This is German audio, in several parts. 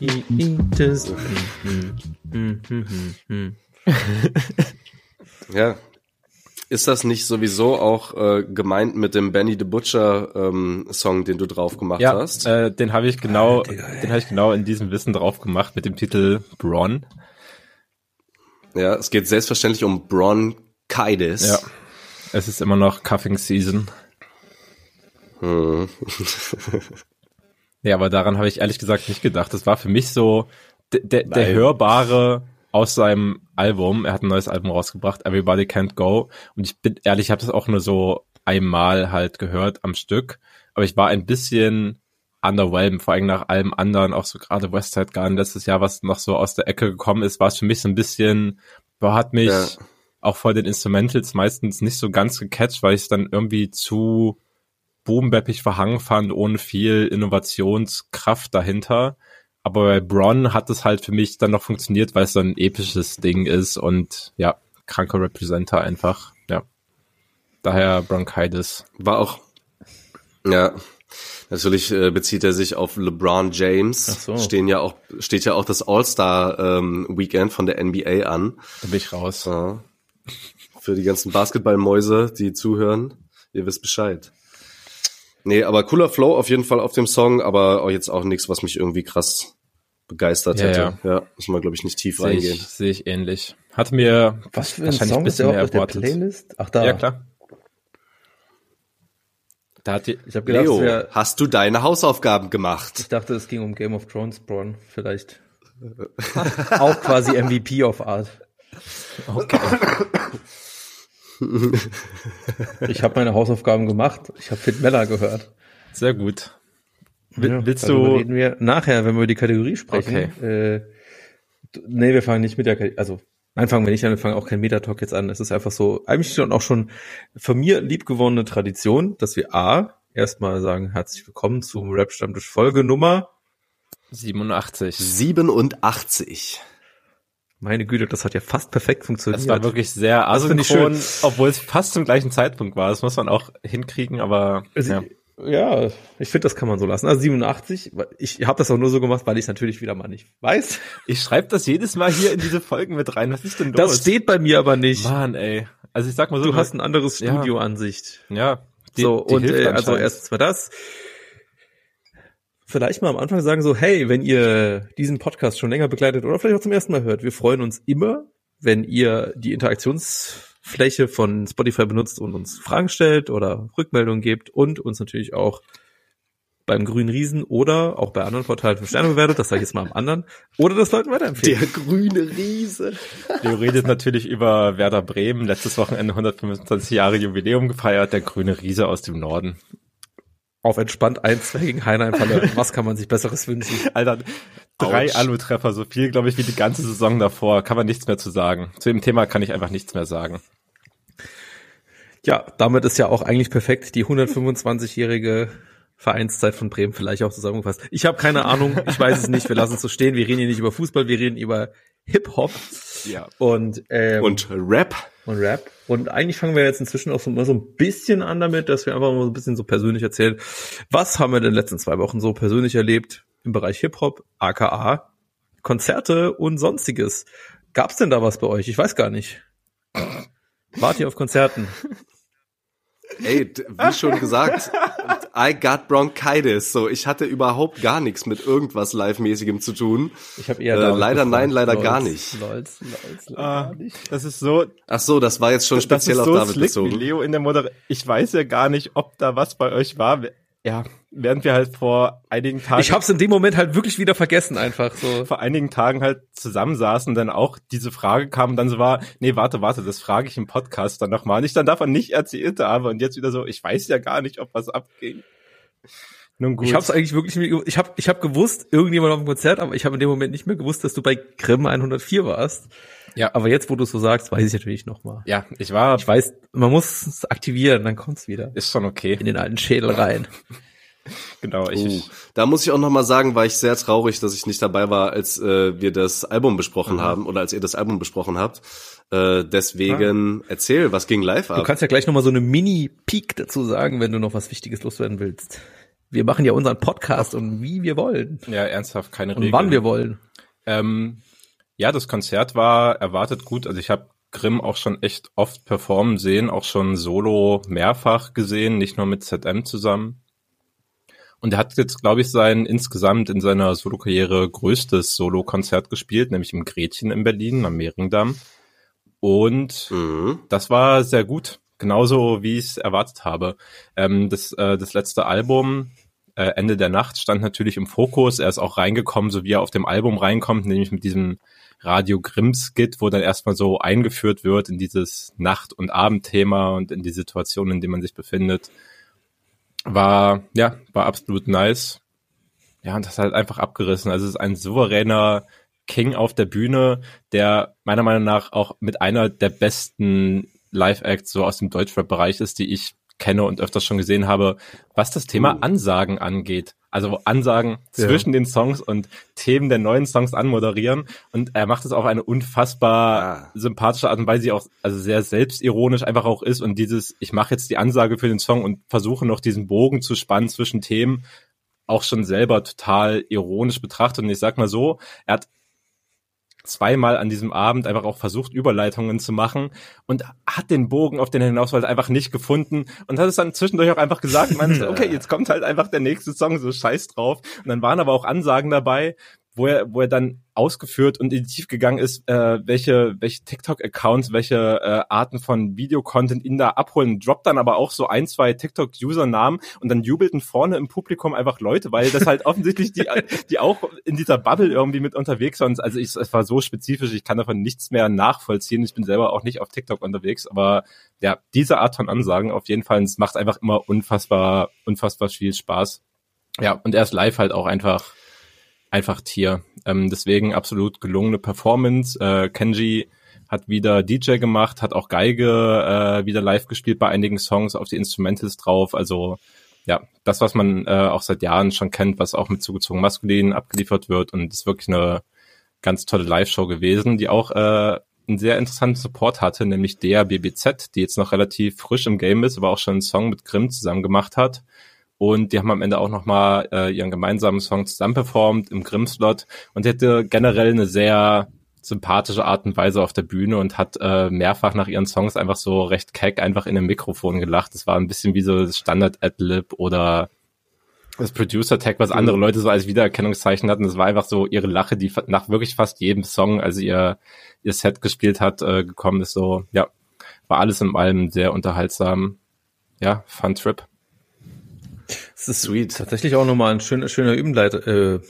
Ja. Ist das nicht sowieso auch äh, gemeint mit dem Benny the Butcher ähm, Song, den du drauf gemacht Ja, hast? äh, den habe ich genau, Ah, den habe ich genau in diesem Wissen drauf gemacht mit dem Titel Bron. Ja, es geht selbstverständlich um Bronchitis. Ja. Es ist immer noch Cuffing Season. Hm. Ja, aber daran habe ich ehrlich gesagt nicht gedacht. Das war für mich so der, der, hörbare aus seinem Album. Er hat ein neues Album rausgebracht, Everybody Can't Go. Und ich bin ehrlich, ich habe das auch nur so einmal halt gehört am Stück. Aber ich war ein bisschen underwhelmed, vor allem nach allem anderen, auch so gerade Westside Garden letztes Jahr, was noch so aus der Ecke gekommen ist, war es für mich so ein bisschen, boah, hat mich Ja. auch vor den Instrumentals meistens nicht so ganz gecatcht, weil ich es dann irgendwie zu boombeppig verhangen fand, ohne viel Innovationskraft dahinter. Aber bei Bron hat es halt für mich dann noch funktioniert, weil es so ein episches Ding ist und ja, kranker Representer einfach, ja. Daher Bronchitis. War auch, ja, natürlich äh, bezieht er sich auf LeBron James. Ach so. Stehen ja auch, steht ja auch das All-Star ähm, Weekend von der NBA an. Da bin ich raus. Ja. Für die ganzen Basketballmäuse, die zuhören, ihr wisst Bescheid. Nee, aber cooler Flow auf jeden Fall auf dem Song, aber auch jetzt auch nichts, was mich irgendwie krass begeistert Ja, hätte. Ja, muss man, glaube ich, nicht tief Sehe reingehen. ich, sehe ich ähnlich. Hatte mir Was für ein wahrscheinlich Song ist der bisschen auch mehr auf der erwartet. Playlist? Ach da. Ja, klar. Da hat die, Ich habe gedacht, Leo, wär, hast du deine Hausaufgaben gemacht? ich dachte, es ging um Game of Thrones, Braun. Vielleicht. auch quasi MVP of Art. okay. Ich habe meine Hausaufgaben gemacht. Ich habe Fit Mella gehört. Sehr gut. Will, Ja, willst darüber du, reden wir nachher, wenn wir über die Kategorie sprechen. Äh, d- nee, wir fangen nicht mit der Kategorie, also nein, fangen wir nicht an, wir fangen auch kein Metatalk jetzt an. Es ist einfach so, eigentlich schon auch schon von mir liebgewonnene Tradition, dass wir A, erstmal sagen, herzlich willkommen zum Rap-Stammtisch Folge Nummer. 87. 87. Meine Güte, das hat ja fast perfekt funktioniert. Das war wirklich sehr asynchron, schön. obwohl es fast zum gleichen Zeitpunkt war. Das muss man auch hinkriegen, aber Also, ja. ja. ich finde, das kann man so lassen. Also 87, ich habe das auch nur so gemacht, weil ich es natürlich wieder mal nicht weiß. ich schreibe das jedes Mal hier in diese Folgen mit rein. Was ist denn los? Das steht bei mir aber nicht. Mann, ey. Also ich sag mal so, Du hast ein anderes Ja. Studioansicht. ja. die- so, die und äh, also erstens mal das. Vielleicht mal am Anfang sagen so, hey, wenn ihr diesen Podcast schon länger begleitet oder vielleicht auch zum ersten Mal hört, wir freuen uns immer, wenn ihr die Interaktionsfläche von Spotify benutzt und uns Fragen stellt oder Rückmeldungen gebt und uns natürlich auch beim Grünen Riesen oder auch bei anderen Portalen fünf Sterne bewertet, das sage ich jetzt mal am anderen, oder das Leuten weiterempfehlen. Der grüne Riese. Leo redet natürlich über Werder Bremen. Letztes Wochenende 125 Jahre Jubiläum gefeiert. Der grüne Riese aus dem Norden. Auf entspannt 1 gegen Heinheim verloren. Was kann man sich Besseres wünschen? Alter, drei. Alu-Treffer, so viel, glaube ich, wie die ganze Saison davor. Kann man nichts mehr zu sagen. Zu dem Thema kann ich einfach nichts mehr sagen. Ja, damit ist ja auch eigentlich perfekt die 125-jährige Vereinszeit von Bremen vielleicht auch zusammengefasst. Ich habe keine Ahnung, ich weiß es nicht, wir lassen es so stehen. Wir reden hier nicht über Fußball, wir reden über Hip-Hop Ja. und, ähm, Und Rap. Und Rap. Und eigentlich fangen wir jetzt inzwischen auch so, mal so ein bisschen an damit, dass wir einfach mal so ein bisschen so persönlich erzählen. Was haben wir in den letzten zwei Wochen so persönlich erlebt im Bereich Hip-Hop, aka Konzerte und sonstiges? Gab's denn da was bei euch? Ich weiß gar nicht. Wart ihr auf Konzerten? Ey, wie schon gesagt, I got bronchitis. So, ich hatte überhaupt gar nichts mit irgendwas Live-mäßigem zu tun. Ich habe eher Äh, leider gefragt. nein, leider Lolz, gar nicht. Lolz, Lolz, leider Ah, gar nicht. das ist so, Ach so, das war jetzt schon das speziell ist auf so David slick, bezogen. wie Leo in der Moder Ich weiß ja gar nicht, ob da was bei euch war. Ja, während wir halt vor einigen Tagen Ich hab's in dem Moment halt wirklich wieder vergessen, einfach so. vor einigen Tagen halt zusammensaßen, dann auch diese Frage kam und dann so war, nee, warte, warte, das frage ich im Podcast dann nochmal. Und ich dann davon nicht erzählt habe und jetzt wieder so, ich weiß ja gar nicht, ob was abging. Nun gut. Ich habe es eigentlich wirklich, ich habe ich hab gewusst, irgendjemand auf dem Konzert, aber ich habe in dem Moment nicht mehr gewusst, dass du bei Grimm 104 warst. Ja. Aber jetzt, wo du es so sagst, weiß ich natürlich noch mal. ja, ich war, Ich weiß, man muss es aktivieren, dann kommt's wieder ist schon okay. in den alten Schädel rein. Genau, ich, Uh, da muss ich auch noch mal sagen, war ich sehr traurig, dass ich nicht dabei war, als äh, wir das Album besprochen haben oder als ihr das Album besprochen habt. Äh, deswegen erzähl, was ging live Du ab? kannst ja gleich noch mal so eine Mini-Peak dazu sagen, wenn du noch was Wichtiges loswerden willst. Wir machen ja unseren Podcast und wie wir wollen ja ernsthaft keine und Regeln. wann wir wollen. Ähm, ja, das Konzert war erwartet gut. Also ich habe Grimm auch schon echt oft performen sehen, auch schon solo mehrfach gesehen, nicht nur mit ZM zusammen. Und er hat jetzt, glaube ich, sein insgesamt in seiner Solokarriere größtes Solo-Konzert gespielt, nämlich im Gretchen in Berlin am Mehringdamm. Und Mhm. das war sehr gut, genauso wie ich es erwartet habe. Ähm, das, äh, das letzte Album, äh, Ende der Nacht, stand natürlich im Fokus. Er ist auch reingekommen, so wie er auf dem Album reinkommt, nämlich mit diesem Radio Grimm-Skit, wo dann erstmal so eingeführt wird in dieses Nacht- und Abendthema und in die Situation, in der man sich befindet. War, ja, war absolut nice. Ja, und das hat halt einfach abgerissen. Also es ist ein souveräner King auf der Bühne, der meiner Meinung nach auch mit einer der besten Live-Acts so aus dem Deutschrap-Bereich ist, die ich kenne und öfters schon gesehen habe, was das Thema Uh. Ansagen angeht. Also Ansagen Ja. zwischen den Songs und Themen der neuen Songs anmoderieren. Und er macht es auf eine unfassbar Ah. sympathische Art und Weise, die auch also sehr selbstironisch einfach auch ist. Und dieses, ich mache jetzt die Ansage für den Song und versuche noch diesen Bogen zu spannen zwischen Themen, auch schon selber total ironisch betrachtet. Und ich sag mal so, er hat zweimal an diesem Abend einfach auch versucht, Überleitungen zu machen und hat den Bogen, auf den er hinaus wollte, einfach nicht gefunden und hat es dann zwischendurch auch einfach gesagt, meinte, okay, jetzt kommt halt einfach der nächste Song, so scheiß drauf. Und dann waren aber auch Ansagen dabei, wo er, wo er dann ausgeführt und in die Tiefe gegangen ist, äh, welche, welche TikTok-Accounts, welche äh, Arten von Videocontent ihn da abholen, droppt dann aber auch so ein, zwei TikTok-User-Namen und dann jubelten vorne im Publikum einfach Leute, weil das halt offensichtlich die, die auch in dieser Bubble irgendwie mit unterwegs waren. Also ich, es war so spezifisch, ich kann davon nichts mehr nachvollziehen. Ich bin selber auch nicht auf TikTok unterwegs, aber ja, diese Art von Ansagen auf jeden Fall, es macht einfach immer unfassbar, unfassbar viel Spaß. Ja, und er ist live halt auch einfach einfach Tier. Ähm, deswegen absolut gelungene Performance. Äh, Kenji hat wieder DJ gemacht, hat auch Geige äh, wieder live gespielt bei einigen Songs auf die Instrumentals drauf. Also ja, das, was man äh, auch seit Jahren schon kennt, was auch mit zugezogen maskulin abgeliefert wird und ist wirklich eine ganz tolle Live-Show gewesen, die auch äh, einen sehr interessanten Support hatte, nämlich der BBZ, die jetzt noch relativ frisch im Game ist, aber auch schon einen Song mit Grimm zusammen gemacht hat. Und die haben am Ende auch nochmal äh, ihren gemeinsamen Song zusammen performt im Grimm-Slot und die hatte generell eine sehr sympathische Art und Weise auf der Bühne und hat äh, mehrfach nach ihren Songs einfach so recht keck einfach in dem Mikrofon gelacht. Das war ein bisschen wie so das Standard-Ad-Lib oder das Producer-Tag, was andere Leute so als Wiedererkennungszeichen hatten. Das war einfach so ihre Lache, die nach wirklich fast jedem Song, als ihr, ihr Set gespielt hat, äh, gekommen ist. So, ja, war alles in allem sehr unterhaltsam. Ja, Fun Trip. Es ist Sweet. tatsächlich auch nochmal ein schöner, schöner Überleit äh,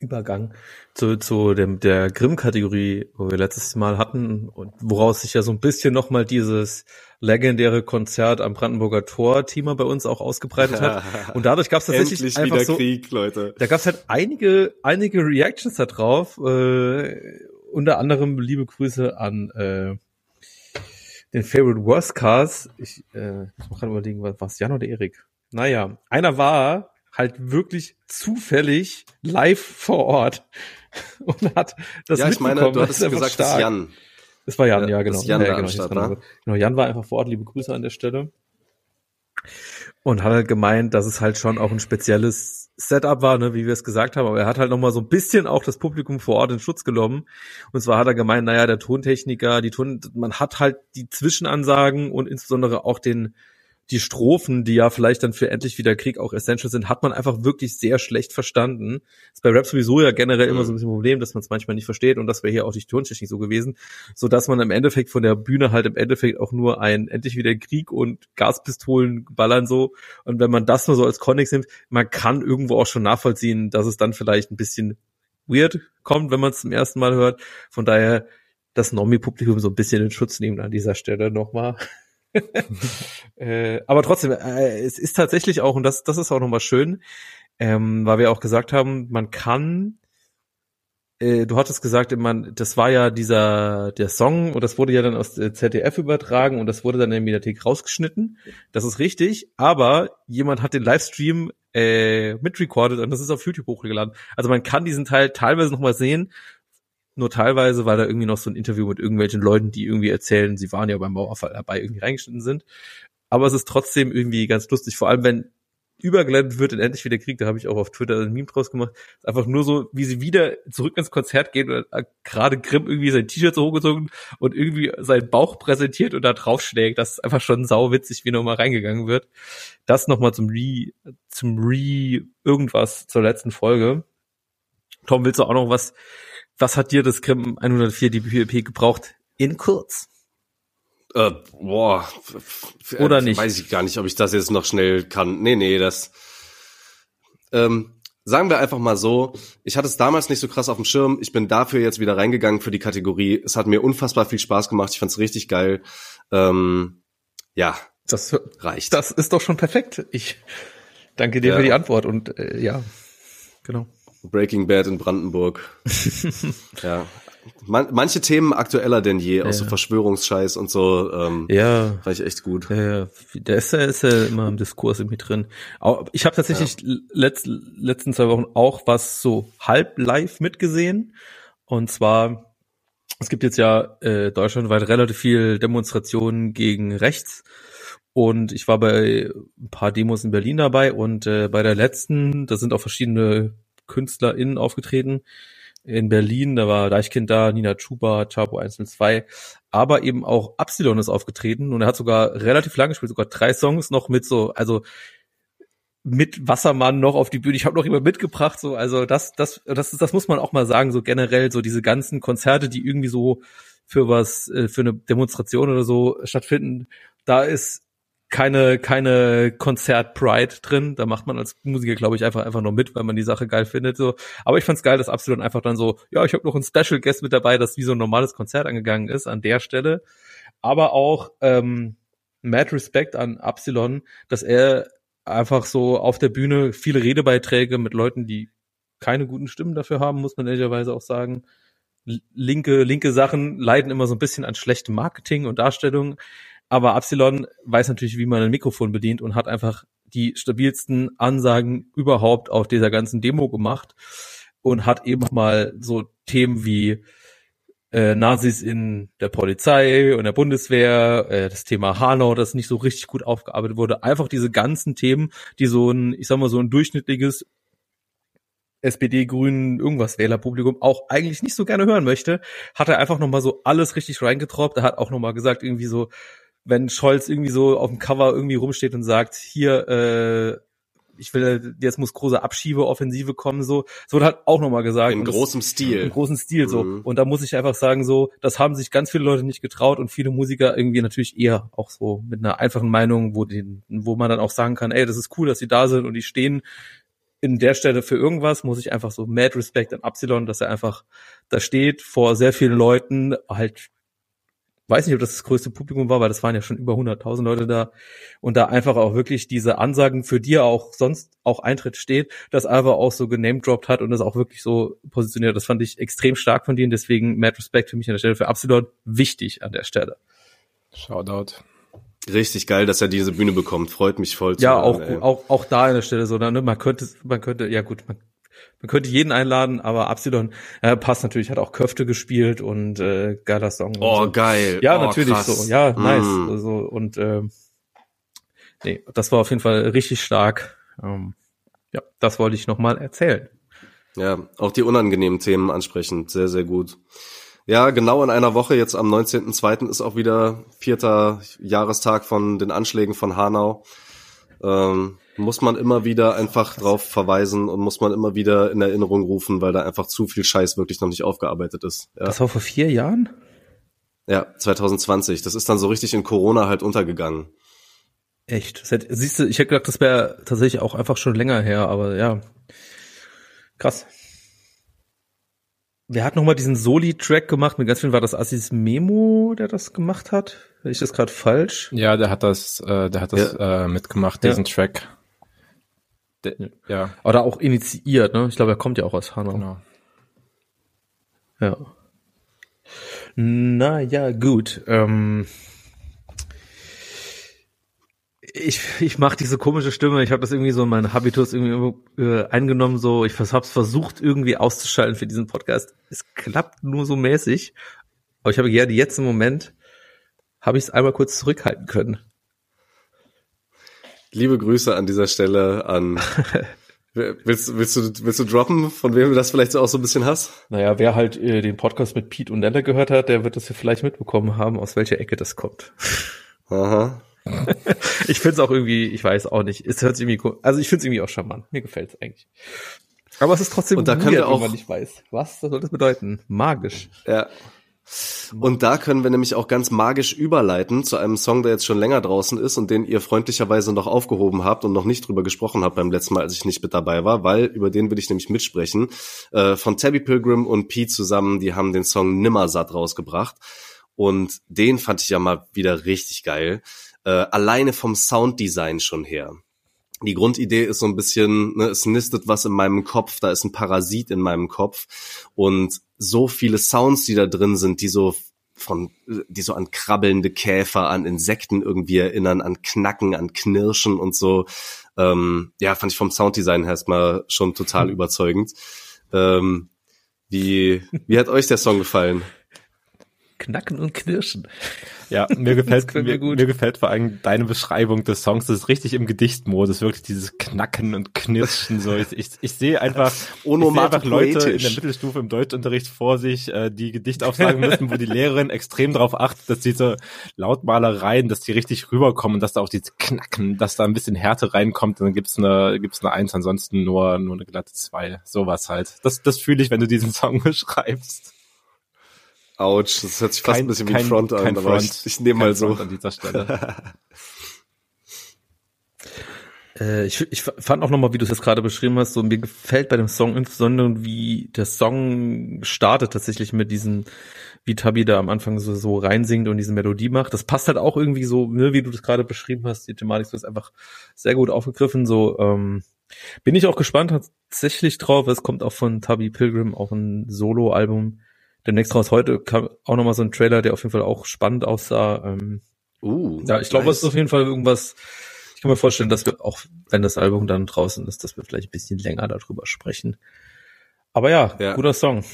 Übergang zu, zu dem, der Grimm-Kategorie, wo wir letztes Mal hatten und woraus sich ja so ein bisschen nochmal dieses legendäre Konzert am Brandenburger Tor-Thema bei uns auch ausgebreitet hat. Und dadurch gab es tatsächlich Endlich einfach wieder so, Krieg, Leute. da gab es halt einige, einige Reactions da drauf. Äh, unter anderem liebe Grüße an äh, den Favorite Worst Cars. Ich äh, ich muss gerade überlegen, was was Jan oder Erik? Naja, einer war halt wirklich zufällig live vor Ort und hat das ja, ich meine, du Das hattest einfach gesagt, das ist stark. Jan. Es war Jan, Ja, ja, das genau. Jan ja, genau, wa? nicht. genau, Jan war einfach vor Ort, liebe Grüße an der Stelle. Und hat halt gemeint, dass es halt schon auch ein spezielles Setup war, ne, wie wir es gesagt haben, aber er hat halt nochmal so ein bisschen auch das Publikum vor Ort in Schutz genommen. Und zwar hat er gemeint, naja, der Tontechniker, die Ton, man hat halt die Zwischenansagen und insbesondere auch den, die Strophen, die ja vielleicht dann für endlich wieder Krieg auch essential sind, hat man einfach wirklich sehr schlecht verstanden. Ist bei Rap sowieso ja generell immer so ein bisschen ein Problem, dass man es manchmal nicht versteht und das wäre hier auch die Tontechnik so gewesen, so dass man im Endeffekt von der Bühne halt im Endeffekt auch nur ein endlich wieder Krieg und Gaspistolen ballern so und wenn man das nur so als Kontext nimmt, man kann irgendwo auch schon nachvollziehen, dass es dann vielleicht ein bisschen weird kommt, wenn man es zum ersten Mal hört. Von daher das Nomi-Publikum so ein bisschen in Schutz nehmen an dieser Stelle nochmal. äh, aber trotzdem, äh, es ist tatsächlich auch, und das, das ist auch nochmal schön, ähm, weil wir auch gesagt haben, man kann äh, du hattest gesagt, man, das war ja dieser der Song und das wurde ja dann aus der ZDF übertragen und das wurde dann in der Mediathek rausgeschnitten. Das ist richtig, aber jemand hat den Livestream äh, mitrecorded und das ist auf YouTube hochgeladen. Also man kann diesen Teil teilweise noch mal sehen, nur teilweise, weil da irgendwie noch so ein Interview mit irgendwelchen Leuten, die irgendwie erzählen, sie waren ja beim Mauerfall dabei, irgendwie reingeschnitten sind. Aber es ist trotzdem irgendwie ganz lustig, vor allem wenn übergeleitet wird in Endlich wieder Krieg, da habe ich auch auf Twitter ein Meme draus gemacht. Ist einfach nur so, wie sie wieder zurück ins Konzert gehen und gerade Grimm irgendwie sein T-Shirt so hochgezogen und irgendwie seinen Bauch präsentiert und da draufschlägt. Das ist einfach schon sauwitzig, wie nochmal reingegangen wird. Das nochmal zum Re, zum Re irgendwas zur letzten Folge. Tom, willst du auch noch was, was hat dir das Grimm 104 die PvP gebraucht? In kurz. Äh, boah, Oder nicht? Weiß ich gar nicht, ob ich das jetzt noch schnell kann. Nee, nee, das. Ähm, sagen wir einfach mal so, ich hatte es damals nicht so krass auf dem Schirm. Ich bin dafür jetzt wieder reingegangen für die Kategorie. Es hat mir unfassbar viel Spaß gemacht. Ich fand es richtig geil. Ähm, ja, das reicht. Das ist doch schon perfekt. Ich danke dir Ja. für die Antwort und äh, ja, genau. Breaking Bad in Brandenburg. ja. Man, manche Themen aktueller denn je, aus so Ja. Verschwörungsscheiß und so. Ähm, Ja, Fand ich echt gut. Ja, ja, der ist ja, ist ja immer im Diskurs irgendwie drin. Ich habe tatsächlich letzt, letzten zwei Wochen auch was so halb live mitgesehen. Und zwar, es gibt jetzt ja äh, deutschlandweit relativ viel Demonstrationen gegen rechts. Und ich war bei ein paar Demos in Berlin dabei und äh, bei der letzten, da sind auch verschiedene KünstlerInnen aufgetreten. In Berlin, da war Deichkind da, Nina Chuba, Chapo 102, aber eben auch Absilon ist aufgetreten und er hat sogar relativ lang gespielt, sogar drei Songs noch mit so, also mit Wassermann noch auf die Bühne. Ich habe noch jemand mitgebracht, so also das, das, das, das muss man auch mal sagen, so generell so diese ganzen Konzerte, die irgendwie so für was, äh, für eine Demonstration oder so stattfinden, da ist keine keine Konzert Pride drin. Da macht man als Musiker, glaube ich, einfach einfach nur mit, weil man die Sache geil findet. So, aber ich fand's geil, dass Absolut einfach dann so, ja, ich habe noch einen Special Guest mit dabei, das wie so ein normales Konzert angegangen ist an der Stelle. Aber auch ähm, mad Respect an Epsilon, dass er einfach so auf der Bühne viele Redebeiträge mit Leuten, die keine guten Stimmen dafür haben, muss man ehrlicherweise auch sagen. Linke, linke Sachen leiden immer so ein bisschen an schlechtem Marketing und Darstellung. Aber Epsilon weiß natürlich, wie man ein Mikrofon bedient und hat einfach die stabilsten Ansagen überhaupt auf dieser ganzen Demo gemacht und hat eben mal so Themen wie äh, Nazis in der Polizei und der Bundeswehr, äh, das Thema Hanau, das nicht so richtig gut aufgearbeitet wurde. Einfach diese ganzen Themen, die so ein, ich sag mal, so ein durchschnittliches SPD, Grünen, irgendwas Wählerpublikum auch eigentlich nicht so gerne hören möchte, hat er einfach nochmal so alles richtig reingetroppt. Er hat auch nochmal gesagt, irgendwie so, wenn Scholz irgendwie so auf dem Cover irgendwie rumsteht und sagt, hier, äh, ich will, jetzt muss große Abschiebeoffensive kommen, so, so wurde halt auch nochmal gesagt. In Und das- großem Stil. im großen Stil so. Mhm. Und da muss ich einfach sagen, so, das haben sich ganz viele Leute nicht getraut und viele Musiker irgendwie natürlich eher auch so mit einer einfachen Meinung, wo den, wo man dann auch sagen kann, ey, das ist cool, dass sie da sind und die stehen in der Stelle für irgendwas, muss ich einfach so mad Respect an Epsilon, dass er einfach da steht vor sehr vielen Leuten, halt, weiß nicht, ob das das größte Publikum war, weil das waren ja schon über 100.000 Leute da und da einfach auch wirklich diese Ansagen, für die er auch sonst auch Eintritt steht, das einfach auch so genamedroppt hat und das auch wirklich so positioniert. Das fand ich extrem stark von denen, deswegen mad Respect für mich an der Stelle für Epsilon wichtig an der Stelle. Shoutout. Richtig geil, dass er diese Bühne bekommt. Freut mich voll. zu Ja, hören, auch, auch, auch da an der Stelle so, ne, man könnte, man könnte, ja gut, man, man könnte jeden einladen, aber Epsilon äh, passt natürlich, hat auch Köfte gespielt und äh, geiler Song. Oh, so. geil. Ja, oh, natürlich krass. so. Ja, nice. Mm. Also, und ähm, nee, das war auf jeden Fall richtig stark. Ähm, ja, das wollte ich nochmal erzählen. Ja, auch die unangenehmen Themen ansprechend. Sehr, sehr gut. Ja, genau in einer Woche, jetzt am 19.02. ist auch wieder vierter Jahrestag von den Anschlägen von Hanau. Ähm, muss man immer wieder einfach drauf verweisen und muss man immer wieder in Erinnerung rufen, weil da einfach zu viel Scheiß wirklich noch nicht aufgearbeitet ist. Ja, Das war vor vier Jahren? ja 2020. Das ist dann so richtig in Corona halt untergegangen. Echt. Hätte, siehst du, ich hätte gedacht, das wäre tatsächlich auch einfach schon länger her, aber ja. Krass. Wer hat nochmal diesen Soli-Track gemacht? Mit ganz vielen war das Assis Memo, der das gemacht hat? Ist ich das gerade falsch? Ja, der hat das, äh, der hat das äh, mitgemacht, Ja. diesen Track. De, ja. Oder auch initiiert, ne? Ich glaube, er kommt ja auch aus Hanau. Genau. Ja. Na ja, gut. Ähm, ich, ich mache diese komische Stimme. Ich habe das irgendwie so in meinen Habitus irgendwie äh, eingenommen. So, ich habe es versucht irgendwie auszuschalten für diesen Podcast. Es klappt nur so mäßig. Aber ich habe gerne jetzt im Moment habe ich es einmal kurz zurückhalten können. Liebe Grüße an dieser Stelle an. willst, willst, du, willst du droppen, von wem du das vielleicht auch so ein bisschen hast? Naja, wer halt äh, den Podcast mit Pete und Nella gehört hat, der wird das ja vielleicht mitbekommen haben, aus welcher Ecke das kommt. Aha. ich finde es auch irgendwie, ich weiß auch nicht, es hört sich irgendwie, also ich finde es irgendwie auch charmant. Mir gefällt es eigentlich. Aber es ist trotzdem und da wir auch, wenn man nicht weiß. Was soll das bedeuten? Magisch. Ja. Und da können wir nämlich auch ganz magisch überleiten zu einem Song, der jetzt schon länger draußen ist und den ihr freundlicherweise noch aufgehoben habt und noch nicht drüber gesprochen habt beim letzten Mal, als ich nicht mit dabei war, weil über den will ich nämlich mitsprechen. Äh, von Tabby Pilgrim und Pete zusammen, die haben den Song Nimmersatt rausgebracht. Und den fand ich ja mal wieder richtig geil. Äh, alleine vom Sounddesign schon her die Grundidee ist so ein bisschen, ne, es nistet was in meinem Kopf, da ist ein Parasit in meinem Kopf und so viele Sounds, die da drin sind, die so von, die so an krabbelnde Käfer, an Insekten irgendwie erinnern, an Knacken, an Knirschen und so. Ähm, ja, fand ich vom Sounddesign erstmal schon total überzeugend. Ähm, wie, wie hat euch der Song gefallen? Knacken und Knirschen. Ja, mir gefällt, mir, mir, mir, gefällt vor allem deine Beschreibung des Songs. Das ist richtig im Gedichtmodus, wirklich dieses Knacken und Knirschen. So, ich, ich, ich sehe einfach, ich sehe einfach Leute in der Mittelstufe im Deutschunterricht vor sich, äh, die Gedicht aufsagen müssen, wo die Lehrerin extrem darauf achtet, dass diese Lautmalereien, dass die richtig rüberkommen, dass da auch dieses Knacken, dass da ein bisschen Härte reinkommt, und dann gibt's eine, gibt's eine Eins, ansonsten nur, nur eine glatte Zwei. Sowas halt. Das, das fühle ich, wenn du diesen Song beschreibst. Autsch, das hört sich fast kein, ein bisschen kein, wie Front an, aber Front, ich, ich nehme mal so. an dieser Stelle. äh, ich, ich fand auch nochmal, wie du es jetzt gerade beschrieben hast, so mir gefällt bei dem Song insbesondere, wie der Song startet tatsächlich mit diesen, wie Tabi da am Anfang so, so reinsingt und diese Melodie macht. Das passt halt auch irgendwie so, ne, wie du das gerade beschrieben hast, die Thematik ist einfach sehr gut aufgegriffen, so, ähm, bin ich auch gespannt tatsächlich drauf. Es kommt auch von Tabi Pilgrim, auch ein Solo-Album demnächst raus. Heute kam auch nochmal so ein Trailer, der auf jeden Fall auch spannend aussah. Ähm, uh, ja, ich glaube, nice. es ist auf jeden Fall irgendwas. Ich kann mir vorstellen, dass wir auch, wenn das Album dann draußen ist, dass wir vielleicht ein bisschen länger darüber sprechen. Aber ja, ja. guter Song.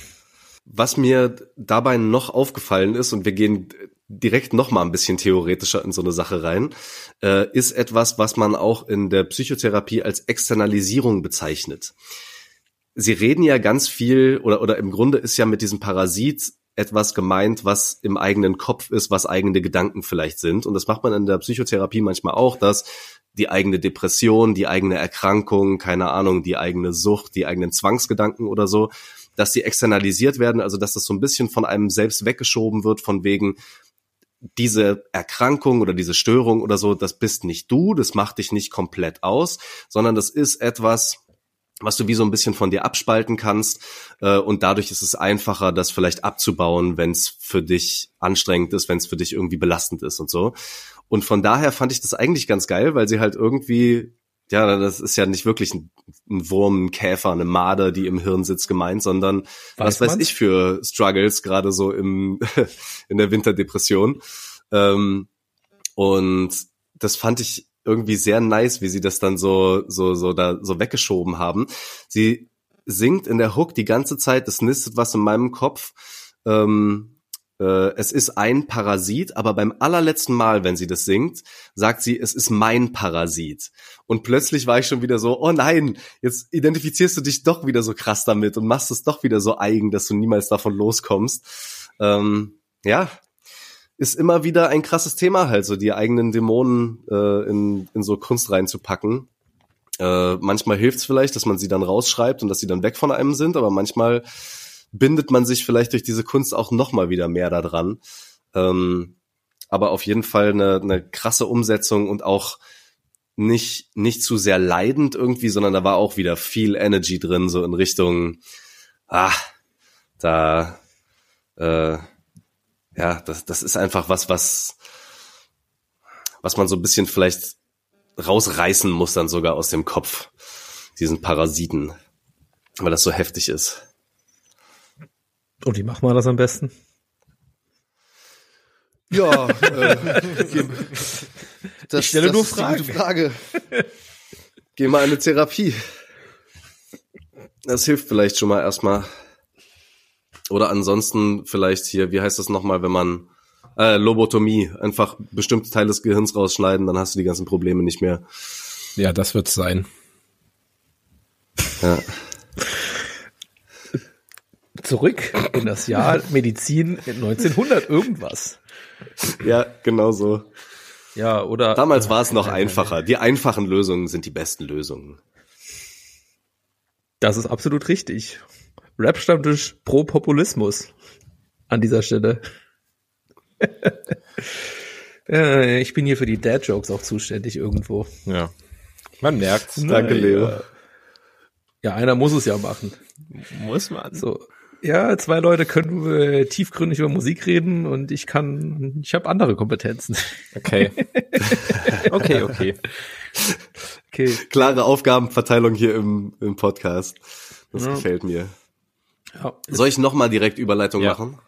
Was mir dabei noch aufgefallen ist, und wir gehen direkt noch mal ein bisschen theoretischer in so eine Sache rein, äh, ist etwas, was man auch in der Psychotherapie als Externalisierung bezeichnet. Sie reden ja ganz viel oder, oder im Grunde ist ja mit diesem Parasit etwas gemeint, was im eigenen Kopf ist, was eigene Gedanken vielleicht sind. Und das macht man in der Psychotherapie manchmal auch, dass die eigene Depression, die eigene Erkrankung, keine Ahnung, die eigene Sucht, die eigenen Zwangsgedanken oder so, dass die externalisiert werden, also dass das so ein bisschen von einem selbst weggeschoben wird, von wegen, diese Erkrankung oder diese Störung oder so, das bist nicht du, das macht dich nicht komplett aus, sondern das ist etwas, was du wie so ein bisschen von dir abspalten kannst. Äh, und dadurch ist es einfacher, das vielleicht abzubauen, wenn es für dich anstrengend ist, wenn es für dich irgendwie belastend ist und so. Und von daher fand ich das eigentlich ganz geil, weil sie halt irgendwie, ja, das ist ja nicht wirklich ein, ein Wurm, ein Käfer, eine Made, die im Hirn sitzt gemeint, sondern weiß was weiß ich für Struggles, gerade so im, in der Winterdepression. Ähm, und das fand ich irgendwie sehr nice, wie sie das dann so, so, so da so weggeschoben haben. Sie singt in der Hook die ganze Zeit, es nistet was in meinem Kopf. Ähm, äh, es ist ein Parasit, aber beim allerletzten Mal, wenn sie das singt, sagt sie, es ist mein Parasit. Und plötzlich war ich schon wieder so, oh nein, jetzt identifizierst du dich doch wieder so krass damit und machst es doch wieder so eigen, dass du niemals davon loskommst. Ähm, ja, ist immer wieder ein krasses Thema halt, so die eigenen Dämonen äh, in, in so Kunst reinzupacken. Äh, manchmal hilft es vielleicht, dass man sie dann rausschreibt und dass sie dann weg von einem sind, aber manchmal bindet man sich vielleicht durch diese Kunst auch noch mal wieder mehr daran. Ähm, aber auf jeden Fall eine, eine krasse Umsetzung und auch nicht nicht zu sehr leidend irgendwie, sondern da war auch wieder viel Energy drin, so in Richtung, ah, da äh, ja, das, das ist einfach was, was, was man so ein bisschen vielleicht rausreißen muss dann sogar aus dem Kopf. diesen Parasiten, weil das so heftig ist. Und wie macht man das am besten? Ja, äh, das, Ich stelle das nur Fragen. gute Frage. Geh mal in eine Therapie. Das hilft vielleicht schon mal erstmal. Oder ansonsten vielleicht hier, wie heißt das nochmal, wenn man äh, Lobotomie, einfach bestimmte Teile des Gehirns rausschneiden, dann hast du die ganzen Probleme nicht mehr. Ja, das wird's sein. Ja. Zurück in das Jahr Medizin in 1900 irgendwas. Ja, genau so. Ja, oder Damals war es noch einfacher. Die einfachen Lösungen sind die besten Lösungen. Das ist absolut richtig. Rap-Stammtisch pro Populismus an dieser Stelle. Äh, ich bin hier für die Dad-Jokes auch zuständig irgendwo. Ja. Man merkt's. Danke, Leo. Ja. ja, einer muss es ja machen. Muss man. So, ja, zwei Leute können äh, tiefgründig über Musik reden und ich kann, ich habe andere Kompetenzen. Okay. okay, okay. Okay. Klare Aufgabenverteilung hier im, im Podcast. Das Ja. gefällt mir. Ja. Soll ich nochmal direkt Überleitung Ja. machen?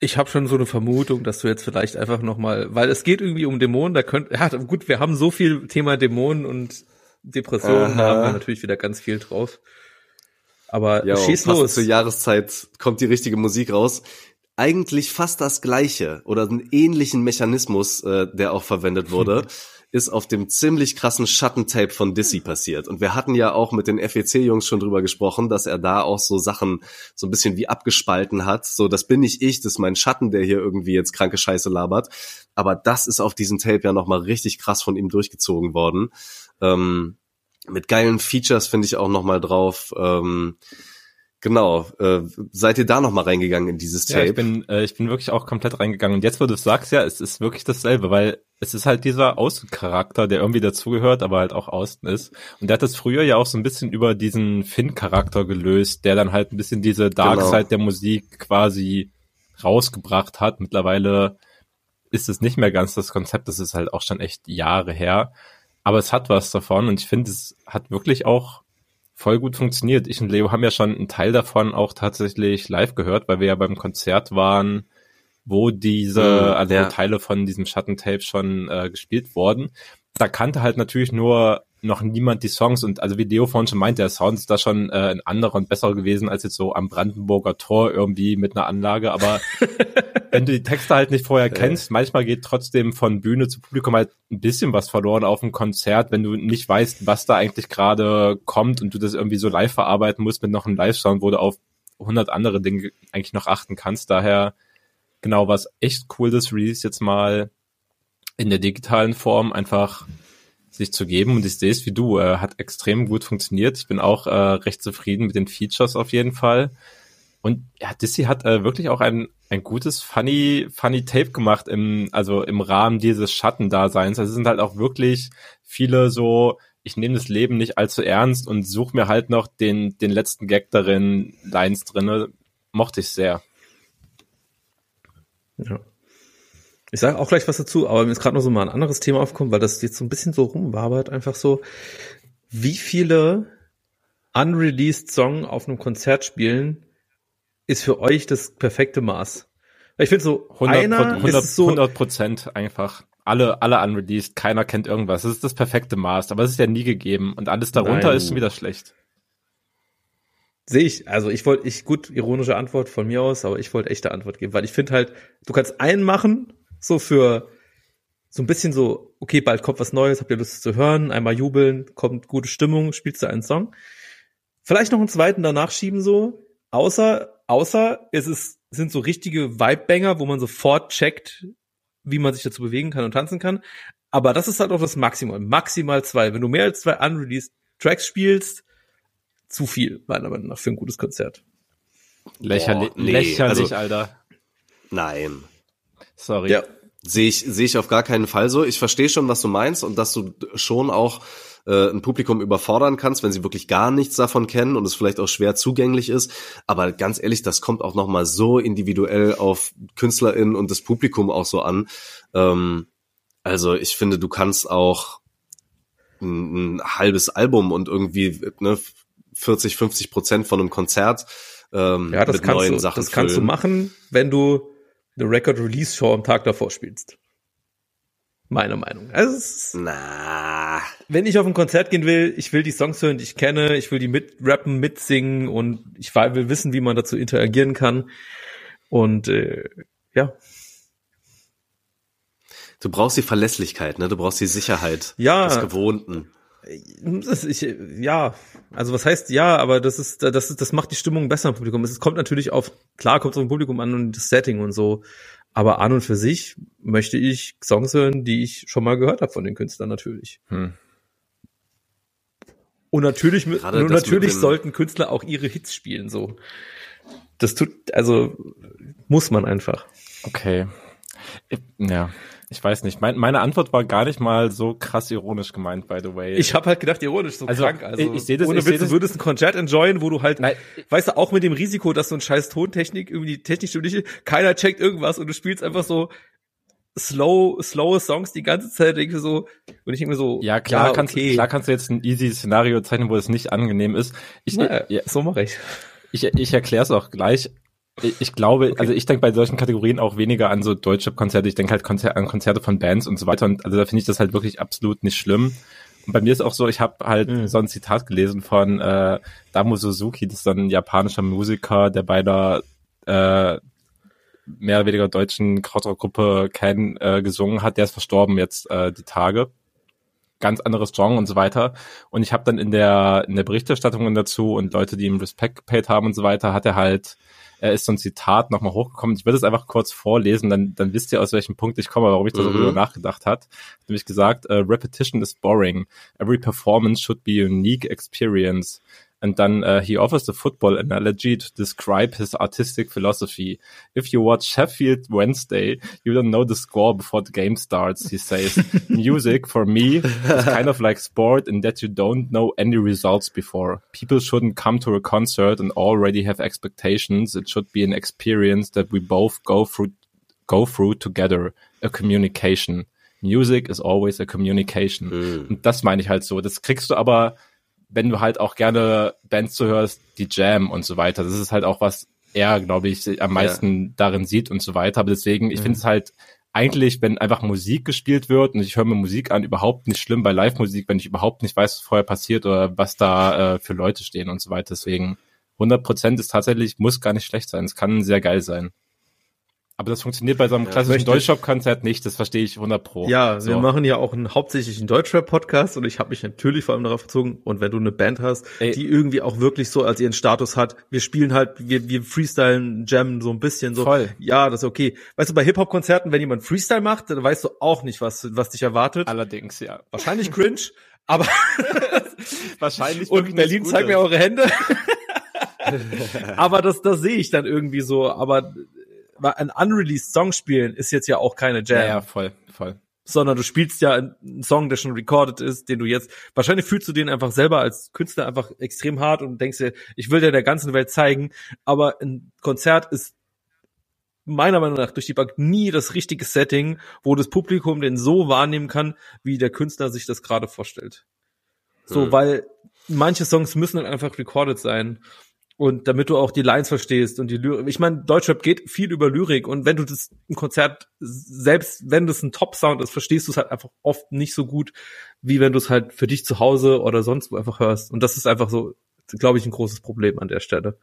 Ich habe schon so eine Vermutung, dass du jetzt vielleicht einfach noch mal, weil es geht irgendwie um Dämonen, da könnt, ja gut, wir haben so viel Thema Dämonen und Depressionen, da haben wir natürlich wieder ganz viel drauf. Aber Ja, schieß los. zur Jahreszeit kommt die richtige Musik raus. Eigentlich fast das gleiche oder einen ähnlichen Mechanismus, äh, der auch verwendet wurde, ist auf dem ziemlich krassen Schattentape von Dizzy passiert. Und wir hatten ja auch mit den FEC-Jungs schon drüber gesprochen, dass er da auch so Sachen so ein bisschen wie abgespalten hat. So, das bin nicht ich, das ist mein Schatten, der hier irgendwie jetzt kranke Scheiße labert. Aber das ist auf diesem Tape ja nochmal richtig krass von ihm durchgezogen worden. Ähm, mit geilen Features finde ich auch noch mal drauf. Ähm, genau, äh, seid ihr da noch mal reingegangen in dieses Ja, Tape? ich bin, äh, ich bin wirklich auch komplett reingegangen. Und jetzt, wo du es sagst, ja, es ist wirklich dasselbe, weil es ist halt dieser Außencharakter, der irgendwie dazugehört, aber halt auch außen ist. Und der hat das früher ja auch so ein bisschen über diesen Finn-Charakter gelöst, der dann halt ein bisschen diese Dark Genau. Side der Musik quasi rausgebracht hat. Mittlerweile ist es nicht mehr ganz das Konzept, das ist halt auch schon echt Jahre her. Aber es hat was davon und ich finde, es hat wirklich auch voll gut funktioniert. Ich und Leo haben ja schon einen Teil davon auch tatsächlich live gehört, weil wir ja beim Konzert waren, wo diese, Mhm, also ja. Teile von diesem Schattentape schon äh, gespielt wurden. Da kannte halt natürlich nur noch niemand die Songs und also wie Leo vorhin schon meinte, der Sound ist da schon äh, ein anderer und besser gewesen als jetzt so am Brandenburger Tor irgendwie mit einer Anlage, aber wenn du die Texte halt nicht vorher kennst, manchmal geht trotzdem von Bühne zu Publikum halt ein bisschen was verloren auf dem Konzert, wenn du nicht weißt, was da eigentlich gerade kommt und du das irgendwie so live verarbeiten musst mit noch einem Live-Sound, wo du auf 100 andere Dinge eigentlich noch achten kannst. Daher genau was echt cool, das Release jetzt mal in der digitalen Form einfach sich zu geben und ich sehe es wie du, äh, hat extrem gut funktioniert. Ich bin auch äh, recht zufrieden mit den Features auf jeden Fall. Und ja, Dizzy hat äh, wirklich auch ein, ein gutes funny funny Tape gemacht im also im Rahmen dieses Schattendaseins. Also es sind halt auch wirklich viele so ich nehme das Leben nicht allzu ernst und suche mir halt noch den den letzten Gag darin Lines drinne. Mochte ich sehr. Ja. Ich sage auch gleich was dazu, aber mir ist gerade noch so mal ein anderes Thema aufgekommen, weil das jetzt so ein bisschen so rumwabert, einfach so, wie viele unreleased Song auf einem Konzert spielen ist für euch das perfekte Maß? Ich finde so, 100 einer 100 ist so, 100 Prozent einfach. Alle, alle unreleased, keiner kennt irgendwas. Das ist das perfekte Maß, aber es ist ja nie gegeben und alles darunter Nein. ist schon wieder schlecht. Sehe ich, also ich wollte, ich, gut, ironische Antwort von mir aus, aber ich wollte echte Antwort geben, weil ich finde halt, du kannst einen machen, so für so ein bisschen so, okay, bald kommt was Neues, habt ihr Lust zu hören, einmal jubeln, kommt gute Stimmung, spielst du einen Song. Vielleicht noch einen zweiten danach schieben so, außer, außer es ist, sind so richtige Vibe-Banger, wo man sofort checkt, wie man sich dazu bewegen kann und tanzen kann. Aber das ist halt auch das Maximum, maximal zwei. Wenn du mehr als zwei unreleased Tracks spielst, zu viel, meiner Meinung nach, für ein gutes Konzert. Lächerlich, Boah, nee, lächerlich, also- Alter. Nein. Sorry. Sehe ich, sehe ich auf gar keinen Fall so. Ich verstehe schon, was du meinst und dass du schon auch äh, ein Publikum überfordern kannst, wenn sie wirklich gar nichts davon kennen und es vielleicht auch schwer zugänglich ist. Aber ganz ehrlich, das kommt auch nochmal so individuell auf KünstlerInnen und das Publikum auch so an. Ähm, also ich finde, du kannst auch ein, ein halbes Album und irgendwie ne, 40, 50 Prozent von einem Konzert ähm, Ja, das mit neuen du, Sachen das kannst du füllen. machen, wenn du eine Record-Release-Show am Tag davor spielst. Meine Meinung. Also, es ist, Na, wenn ich auf ein Konzert gehen will, ich will die Songs hören, die ich kenne, ich will die mitrappen, mitsingen und ich will wissen, wie man dazu interagieren kann. Und äh, ja, du brauchst die Verlässlichkeit, ne? Du brauchst die Sicherheit Ja. des Gewohnten. Ich, ja, also was heißt ja, aber das ist, das ist, das macht die Stimmung besser im Publikum. Es kommt natürlich auf, klar kommt es auf dem Publikum an und das Setting und so, aber an und für sich möchte ich Songs hören, die ich schon mal gehört habe von den Künstlern natürlich. Hm. Und natürlich, Gerade und natürlich sollten Künstler auch ihre Hits spielen, so. Das tut, also muss man einfach. Okay. Ich, ja, ich weiß nicht. Mein, meine Antwort war gar nicht mal so krass ironisch gemeint, by the way. Ich habe halt gedacht, ironisch, so Also, krank. Also ich- ich seh das- ohne ich Witz, du würdest ein Konzert enjoyen, wo du halt, Nein. weißt du, auch mit dem Risiko, dass so ein scheiß Tontechnik, irgendwie die Technik stimmt nicht, keiner checkt irgendwas und du spielst einfach so slow, slow Songs die ganze Zeit, denke so, und ich denke mir so, ja, klar, ja, kannst, okay. klar kannst du jetzt ein easy Szenario zeichnen, wo es nicht angenehm ist. Ich, Ja, ja, so mache ich. ich, ich erkläre es auch gleich. Ich, glaube, also ich denke bei solchen Kategorien auch weniger an so deutsche Konzerte. Ich denke halt Konzer an Konzerte von Bands und so weiter. Und also da finde ich das halt wirklich absolut nicht schlimm. Und bei mir ist auch so, ich habe halt Mhm. so ein Zitat gelesen von äh, Damo Suzuki, das ist dann ein japanischer Musiker, der bei der äh, mehr oder weniger deutschen Krautrock-Gruppe Ken äh, gesungen hat. Der ist verstorben jetzt äh, die Tage ganz anderes Genre und so weiter. Und ich habe dann in der in der Berichterstattung dazu und Leute, die ihm Respekt gepaid haben und so weiter, hat er halt, er ist so ein Zitat nochmal hochgekommen. Ich würde es einfach kurz vorlesen, dann, dann wisst ihr, aus welchem Punkt ich komme, warum ich Mhm. darüber nachgedacht hat. Nämlich gesagt, äh, Repetition is boring. Every performance should be a unique experience. And then uh, he offers the football analogy to describe his artistic philosophy. If you watch Sheffield Wednesday, you don't know the score before the game starts, he says. Music, for me, is kind of like sport in that you don't know any results before. People shouldn't come to a concert and already have expectations. It should be an experience that we both go through, go through together. A communication. Music is always a communication. Hm. Und das meine ich halt so. Das kriegst du aber, wenn du halt auch gerne Bands zuhörst, die Jam und so weiter. Das ist halt auch was er, glaube ich, am meisten darin sieht und so weiter. Aber deswegen, ich finde es halt eigentlich, wenn einfach Musik gespielt wird und ich höre mir Musik an, überhaupt nicht schlimm bei Live-Musik, wenn ich überhaupt nicht weiß, was vorher passiert oder was da äh, für Leute stehen und so weiter. Deswegen 100 Prozent ist tatsächlich, muss gar nicht schlecht sein. Es kann sehr geil sein. Aber das funktioniert bei so einem klassischen möchte- Deutschrap-Konzert nicht, das verstehe ich 100 pro. Ja, so. wir machen ja auch einen hauptsächlich einen Deutschrap-Podcast und ich habe mich natürlich vor allem darauf bezogen. Und wenn du eine Band hast, Ey. die irgendwie auch wirklich so als ihren Status hat, wir spielen halt, wir, wir freestylen, jammen so ein bisschen so. Voll. Ja, das ist okay. Weißt du, bei Hip-Hop-Konzerten, wenn jemand Freestyle macht, dann weißt du auch nicht, was, was dich erwartet. Allerdings, ja. Wahrscheinlich cringe, aber Wahrscheinlich. und Berlin zeigt mir eure Hände. aber das, das sehe ich dann irgendwie so. Aber ein unreleased Song spielen ist jetzt ja auch keine Jam Ja, ja, voll, voll. sondern du spielst ja einen Song, der schon recorded ist, den du jetzt, wahrscheinlich fühlst du den einfach selber als Künstler einfach extrem hart und denkst dir, ich will dir der ganzen Welt zeigen, aber ein Konzert ist meiner Meinung nach durch die Bank nie das richtige Setting, wo das Publikum den so wahrnehmen kann, wie der Künstler sich das gerade vorstellt. So, Hm. weil manche Songs müssen dann einfach recorded sein. Und damit du auch die Lines verstehst und die Lyrik. Ich meine, Deutschrap geht viel über Lyrik und wenn du das im Konzert, selbst wenn das ein Top-Sound ist, verstehst du es halt einfach oft nicht so gut, wie wenn du es halt für dich zu Hause oder sonst wo einfach hörst. Und das ist einfach so, glaube ich, ein großes Problem an der Stelle.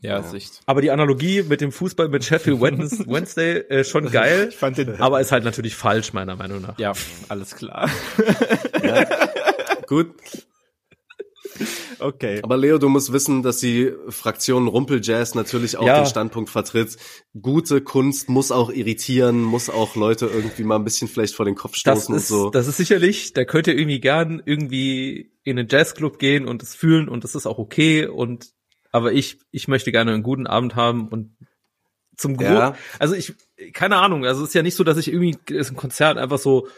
Ja, Sicht. Aber die Analogie mit dem Fußball mit Sheffield Wednes- Wednesday äh, schon geil, Ich fand den. aber ist halt natürlich falsch, meiner Meinung nach. Ja, alles klar. Gut, Okay. aber Leo, du musst wissen, dass die Fraktion Rumpeljazz natürlich auch Ja. den Standpunkt vertritt. Gute Kunst muss auch irritieren, muss auch Leute irgendwie mal ein bisschen vielleicht vor den Kopf Das stoßen ist, und so. das ist sicherlich, da könnt ihr irgendwie gern irgendwie in einen Jazzclub gehen und es fühlen und das ist auch okay und aber ich, ich möchte gerne einen guten Abend haben und zum Gro Ja. also ich, keine Ahnung, also es ist ja nicht so, dass ich irgendwie das Konzert einfach so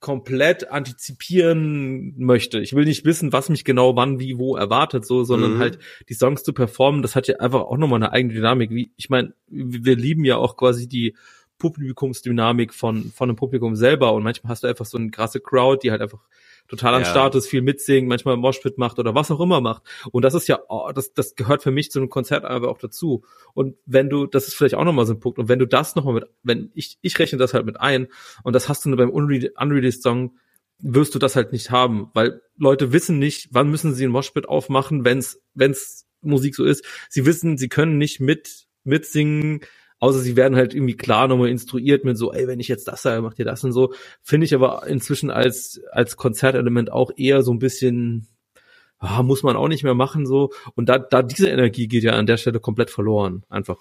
komplett antizipieren möchte. Ich will nicht wissen, was mich genau wann, wie, wo erwartet, so, sondern Mhm. halt die Songs zu performen, das hat ja einfach auch nochmal eine eigene Dynamik. Wie, ich meine, wir lieben ja auch quasi die Publikumsdynamik von, von einem Publikum selber und manchmal hast du einfach so eine krasse Crowd, die halt einfach total am Ja. Start ist, viel mitsingen, manchmal Moshpit macht oder was auch immer macht. Und das ist ja, oh, das, das gehört für mich zu einem Konzert aber auch dazu. Und wenn du, das ist vielleicht auch nochmal so ein Punkt, und wenn du das nochmal mit, wenn ich, ich rechne das halt mit ein, und das hast du nur beim Unre Unreleased Song, wirst du das halt nicht haben, weil Leute wissen nicht, wann müssen sie ein Moshpit aufmachen, wenn's, wenn's Musik so ist. Sie wissen, sie können nicht mit, mitsingen, außer sie werden halt irgendwie klar nochmal instruiert mit so, ey, wenn ich jetzt das sage, macht ihr das und so. Finde ich aber inzwischen als, als Konzertelement auch eher so ein bisschen, ah, muss man auch nicht mehr machen so. Und da, da diese Energie geht ja an der Stelle komplett verloren, einfach.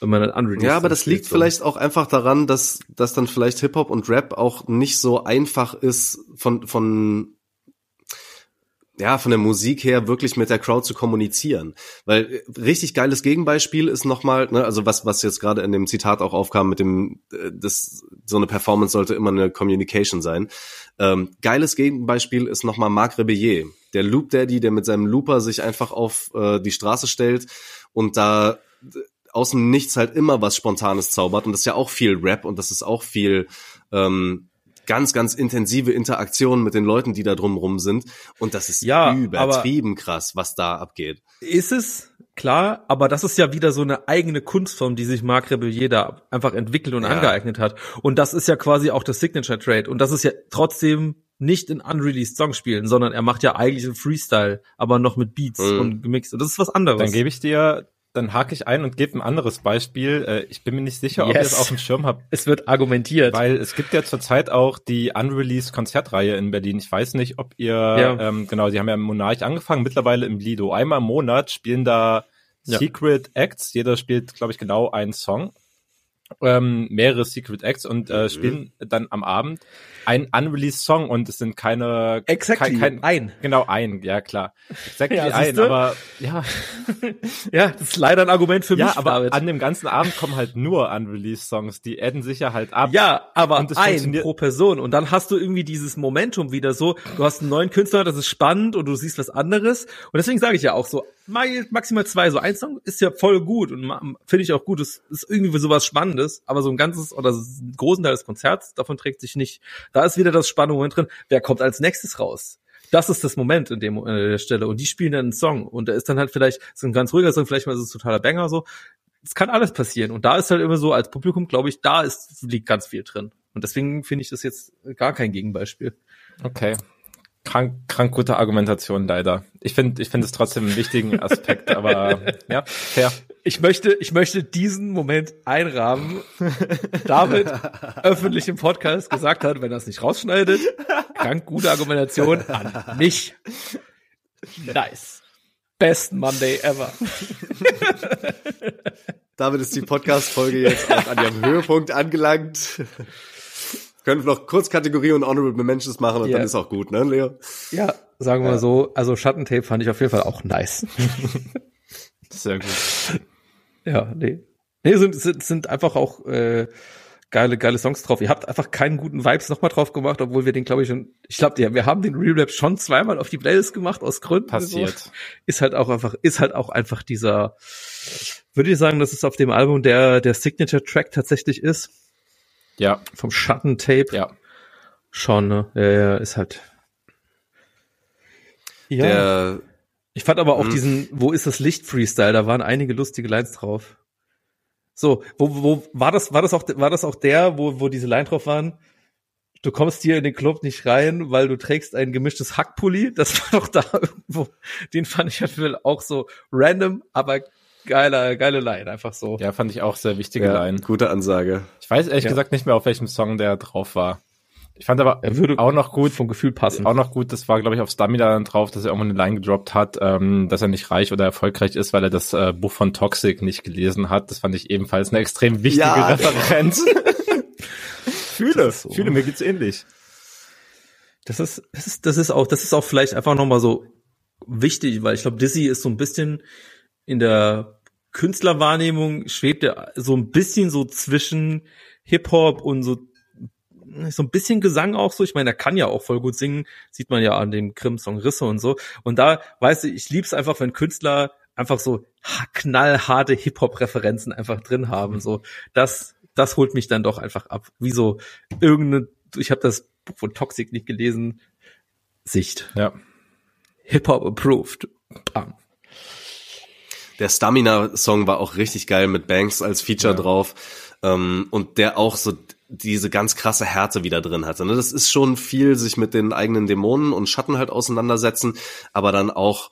Wenn man dann Ja, aber das liegt so. vielleicht auch einfach daran, dass, dass dann vielleicht Hip-Hop und Rap auch nicht so einfach ist von, von, ja, von der Musik her wirklich mit der Crowd zu kommunizieren. Weil äh, richtig geiles Gegenbeispiel ist nochmal, ne, also was, was jetzt gerade in dem Zitat auch aufkam mit dem, äh, das, so eine Performance sollte immer eine Communication sein. Ähm, geiles Gegenbeispiel ist nochmal Marc Rebellier, der Loop Daddy, der mit seinem Looper sich einfach auf äh, die Straße stellt und da äh, aus dem Nichts halt immer was Spontanes zaubert. Und das ist ja auch viel Rap und das ist auch viel ähm, ganz, ganz intensive Interaktion mit den Leuten, die da drumrum sind. Und das ist Ja, übertrieben krass, was da abgeht. Ist es, klar, aber das ist ja wieder so eine eigene Kunstform, die sich Marc Rebellier da einfach entwickelt und Ja. angeeignet hat. Und das ist ja quasi auch das Signature Trade. Und das ist ja trotzdem nicht in unreleased Song spielen, sondern er macht ja eigentlich einen Freestyle, aber noch mit Beats Mhm. und gemixt. Und das ist was anderes. Dann gebe ich dir, dann hake ich ein und gebe ein anderes Beispiel. Äh, Ich bin mir nicht sicher, ob ihr Yes. das auf dem Schirm habt, es wird argumentiert. weil es gibt ja zurzeit auch die Unreleased Konzertreihe in Berlin. Ich weiß nicht, ob ihr, Ja. ähm, genau, die haben ja im Monarch angefangen, mittlerweile im Lido. Einmal im Monat spielen da Ja. Secret Acts. Jeder spielt, glaube ich, genau einen Song. Ähm, mehrere Secret Acts und äh, Mhm. spielen dann am Abend einen unreleased Song und es sind keine Exactly, kein, kein, ein. genau ein, ja klar. Exactly Ja, ein, siehste? aber ja, Ja, das ist leider ein Argument für ja, mich, aber David. an dem ganzen Abend kommen halt nur unreleased Songs, die adden sich ja halt ab. Ja, aber ein pro Person. Und dann hast du irgendwie dieses Momentum wieder so, du hast einen neuen Künstler, das ist spannend und du siehst was anderes. Und deswegen sage ich ja auch so, maximal zwei, so ein Song ist ja voll gut und finde ich auch gut. Es ist irgendwie sowas Spannendes, aber so ein ganzes oder so einen großen Teil des Konzerts, davon trägt sich nicht. Da ist wieder das Moment drin. Wer kommt als nächstes raus? Das ist das Moment in dem an der Stelle. Und die spielen dann einen Song. Und da ist dann halt vielleicht so ein ganz ruhiger Song, vielleicht mal ist es totaler Banger so. Es kann alles passieren. Und da ist halt immer so, als Publikum, glaube ich, da ist, liegt ganz viel drin. Und deswegen finde ich das jetzt gar kein Gegenbeispiel. Okay. Krank, krank gute Argumentation leider. Ich finde, ich finde es trotzdem einen wichtigen Aspekt, aber ja, fair. Ich möchte, ich möchte diesen Moment einrahmen. David öffentlich im Podcast gesagt hat, wenn er es nicht rausschneidet, krank gute Argumentation an mich. Nice. Best Monday ever. Damit ist die Podcast-Folge jetzt auch an ihrem Höhepunkt angelangt. Können wir noch kurz Kategorie und Honorable Mentions machen und Ja. dann ist auch gut, ne, Leo? Ja, sagen wir mal so. Also Schattentape fand ich auf jeden Fall auch nice. Sehr gut. Ja, nee. Nee, sind, sind, sind einfach auch äh, geile, geile Songs drauf. Ihr habt einfach keinen guten Vibes nochmal drauf gemacht, obwohl wir den, glaube ich, schon, ich glaube, ja, wir haben den Relap schon zweimal auf die Playlist gemacht, aus Gründen. Passiert. Ist halt auch einfach, ist halt auch einfach dieser, würde ich sagen, dass es auf dem Album der, der Signature-Track tatsächlich ist, Ja, vom Schattentape. ja. Schon, ne? Ja, ja, ist halt. Ja. Der, Ich fand aber auch Mhm. diesen, wo ist das Licht Freestyle, da waren einige lustige Lines drauf. So, wo, wo, war das, war das auch, war das auch der, wo, wo diese Line drauf waren? Du kommst hier in den Club nicht rein, weil du trägst ein gemischtes Hackpulli. Das war doch da irgendwo. Den fand ich halt auch so random, aber geiler, geile Line, einfach so. Ja, fand ich auch sehr wichtige ja, Line. gute Ansage. Ich weiß ehrlich Ja. gesagt nicht mehr, auf welchem Song der drauf war. Ich fand aber Er würde auch noch gut, vom Gefühl passen. auch noch gut, das war, glaube ich, auf Stamina dann drauf, dass er irgendwann eine Line gedroppt hat, ähm, dass er nicht reich oder erfolgreich ist, weil er das äh, Buch von Toxic nicht gelesen hat. Das fand ich ebenfalls eine extrem wichtige Ja. Referenz. fühle, so. fühle, mir geht's ähnlich. Das ist, das ist, das ist auch, das ist auch vielleicht einfach nochmal so wichtig, weil ich glaube, Dizzy ist so ein bisschen in der Künstlerwahrnehmung schwebt er so ein bisschen so zwischen Hip-Hop und so, so ein bisschen Gesang auch so. Ich meine, er kann ja auch voll gut singen, sieht man ja an dem Grimm-Song Risse und so. Und da, weißt du, ich lieb's einfach, wenn Künstler einfach so ha- knallharte Hip-Hop-Referenzen einfach drin haben. So, das, das holt mich dann doch einfach ab. Wie so irgendeine, ich habe das Buch von Toxic nicht gelesen. Sicht. Ja. Hip-Hop approved. Bam. Der Stamina-Song war auch richtig geil mit Banks als Feature Ja. drauf. Ähm, und der auch so diese ganz krasse Härte wieder drin hatte. Ne? Das ist schon viel sich mit den eigenen Dämonen und Schatten halt auseinandersetzen, aber dann auch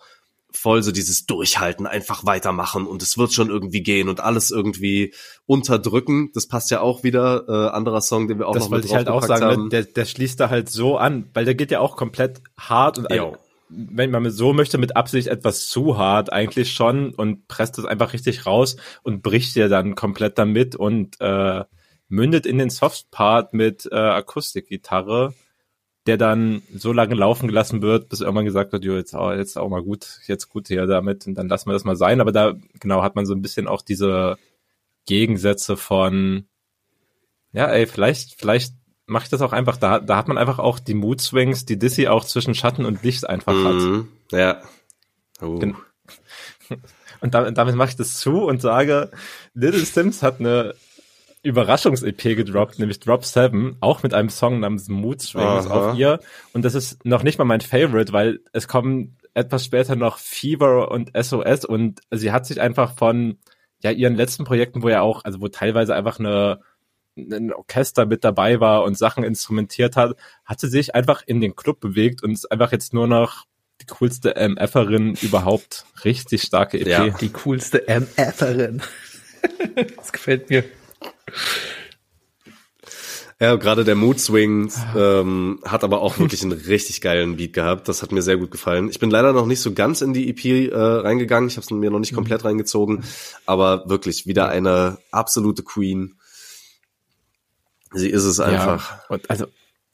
voll so dieses Durchhalten, einfach weitermachen und es wird schon irgendwie gehen und alles irgendwie unterdrücken. Das passt ja auch wieder. Äh, anderer Song, den wir auch das noch wollte mit ich halt auch sagen, ne? der, der schließt da halt so an, weil der geht ja auch komplett hart und Jo. Wenn man so möchte, mit Absicht etwas zu hart eigentlich schon und presst es einfach richtig raus und bricht dir dann komplett damit und äh, mündet in den Soft-Part mit äh, Akustikgitarre, der dann so lange laufen gelassen wird, bis irgendwann gesagt wird, jo, jetzt, auch, jetzt auch mal gut, jetzt gut hier damit und dann lassen wir das mal sein. Aber da genau hat man so ein bisschen auch diese Gegensätze von ja, ey, vielleicht, vielleicht mache ich das auch einfach. Da, da hat man einfach auch die Mood Swings, die Dizzy auch zwischen Schatten und Licht einfach hat. Mhm. Ja. Oh. Gen- Und damit, damit mache ich das zu und sage, Little Sims hat eine Überraschungs-EP gedroppt, nämlich Drop 7, auch mit einem Song namens Mood Swings Aha. auf ihr. Und das ist noch nicht mal mein Favorite, weil es kommen etwas später noch Fever und SOS und sie hat sich einfach von ja ihren letzten Projekten, wo ja auch, also wo teilweise einfach eine ein Orchester mit dabei war und Sachen instrumentiert hat, hat sie sich einfach in den Club bewegt und ist einfach jetzt nur noch die coolste MFerin überhaupt. Richtig starke EP. Ja. Die coolste MFerin. das gefällt mir. Ja, gerade der Mood Swing ähm, hat aber auch wirklich einen richtig geilen Beat gehabt. Das hat mir sehr gut gefallen. Ich bin leider noch nicht so ganz in die EP äh, reingegangen. Ich habe es mir noch nicht komplett reingezogen, aber wirklich wieder eine absolute Queen. Sie ist es einfach. Ja, und also,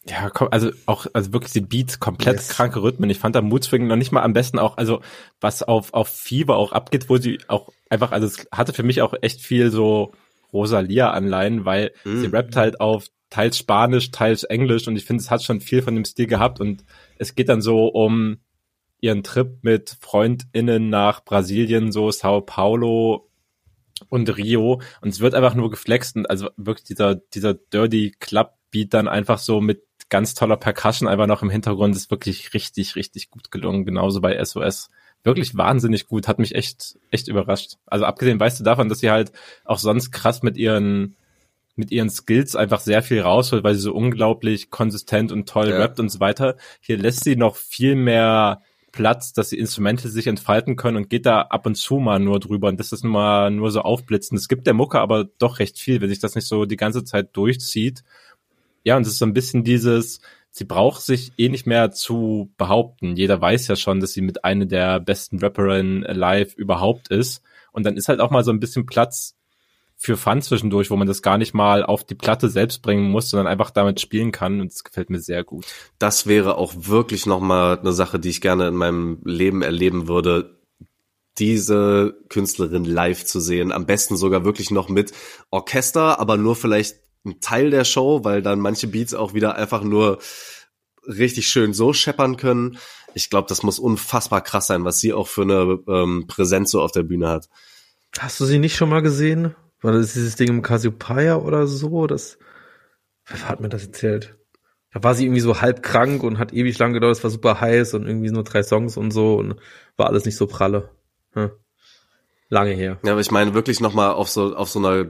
ja, komm, also auch, also wirklich die Beats, komplett Yes. kranke Rhythmen. Ich fand da Mood Swing noch nicht mal am besten auch, also was auf, auf Fever auch abgeht, wo sie auch einfach, also es hatte für mich auch echt viel so Rosalia-Anleihen, weil Mhm. sie rappt halt auf teils Spanisch, teils Englisch und ich finde, es hat schon viel von dem Stil gehabt und es geht dann so um ihren Trip mit FreundInnen nach Brasilien, so Sao Paulo und Rio und es wird einfach nur geflext und also wirklich dieser, dieser Dirty Club Beat dann einfach so mit ganz toller Percussion einfach noch im Hintergrund ist wirklich richtig, richtig gut gelungen, genauso bei SOS. Wirklich wahnsinnig gut, hat mich echt, echt überrascht. Also abgesehen, weißt du davon, dass sie halt auch sonst krass mit ihren, mit ihren Skills einfach sehr viel rausholt, weil sie so unglaublich konsistent und toll Ja. rappt und so weiter. Hier lässt sie noch viel mehr Platz, dass die Instrumente sich entfalten können und geht da ab und zu mal nur drüber und das ist mal nur so aufblitzen. Es gibt der Mucke aber doch recht viel, wenn sich das nicht so die ganze Zeit durchzieht. Ja, und es ist so ein bisschen dieses, sie braucht sich eh nicht mehr zu behaupten. Jeder weiß ja schon, dass sie mit einer der besten Rapperinnen alive überhaupt ist. Und dann ist halt auch mal so ein bisschen Platz für Fun zwischendurch, wo man das gar nicht mal auf die Platte selbst bringen muss, sondern einfach damit spielen kann. Und das gefällt mir sehr gut. Das wäre auch wirklich nochmal eine Sache, die ich gerne in meinem Leben erleben würde. Diese Künstlerin live zu sehen. Am besten sogar wirklich noch mit Orchester, aber nur vielleicht ein Teil der Show, weil dann manche Beats auch wieder einfach nur richtig schön so scheppern können. Ich glaube, das muss unfassbar krass sein, was sie auch für eine ähm, Präsenz so auf der Bühne hat. Hast du sie nicht schon mal gesehen? War das dieses Ding im Cassiopeia oder so? Das, wer hat mir das erzählt? Da war sie irgendwie so halb krank und hat ewig lang gedauert, es war super heiß und irgendwie nur drei Songs und so und war alles nicht so pralle. Hm. Lange her. Ja, aber ich meine wirklich nochmal auf so auf so einer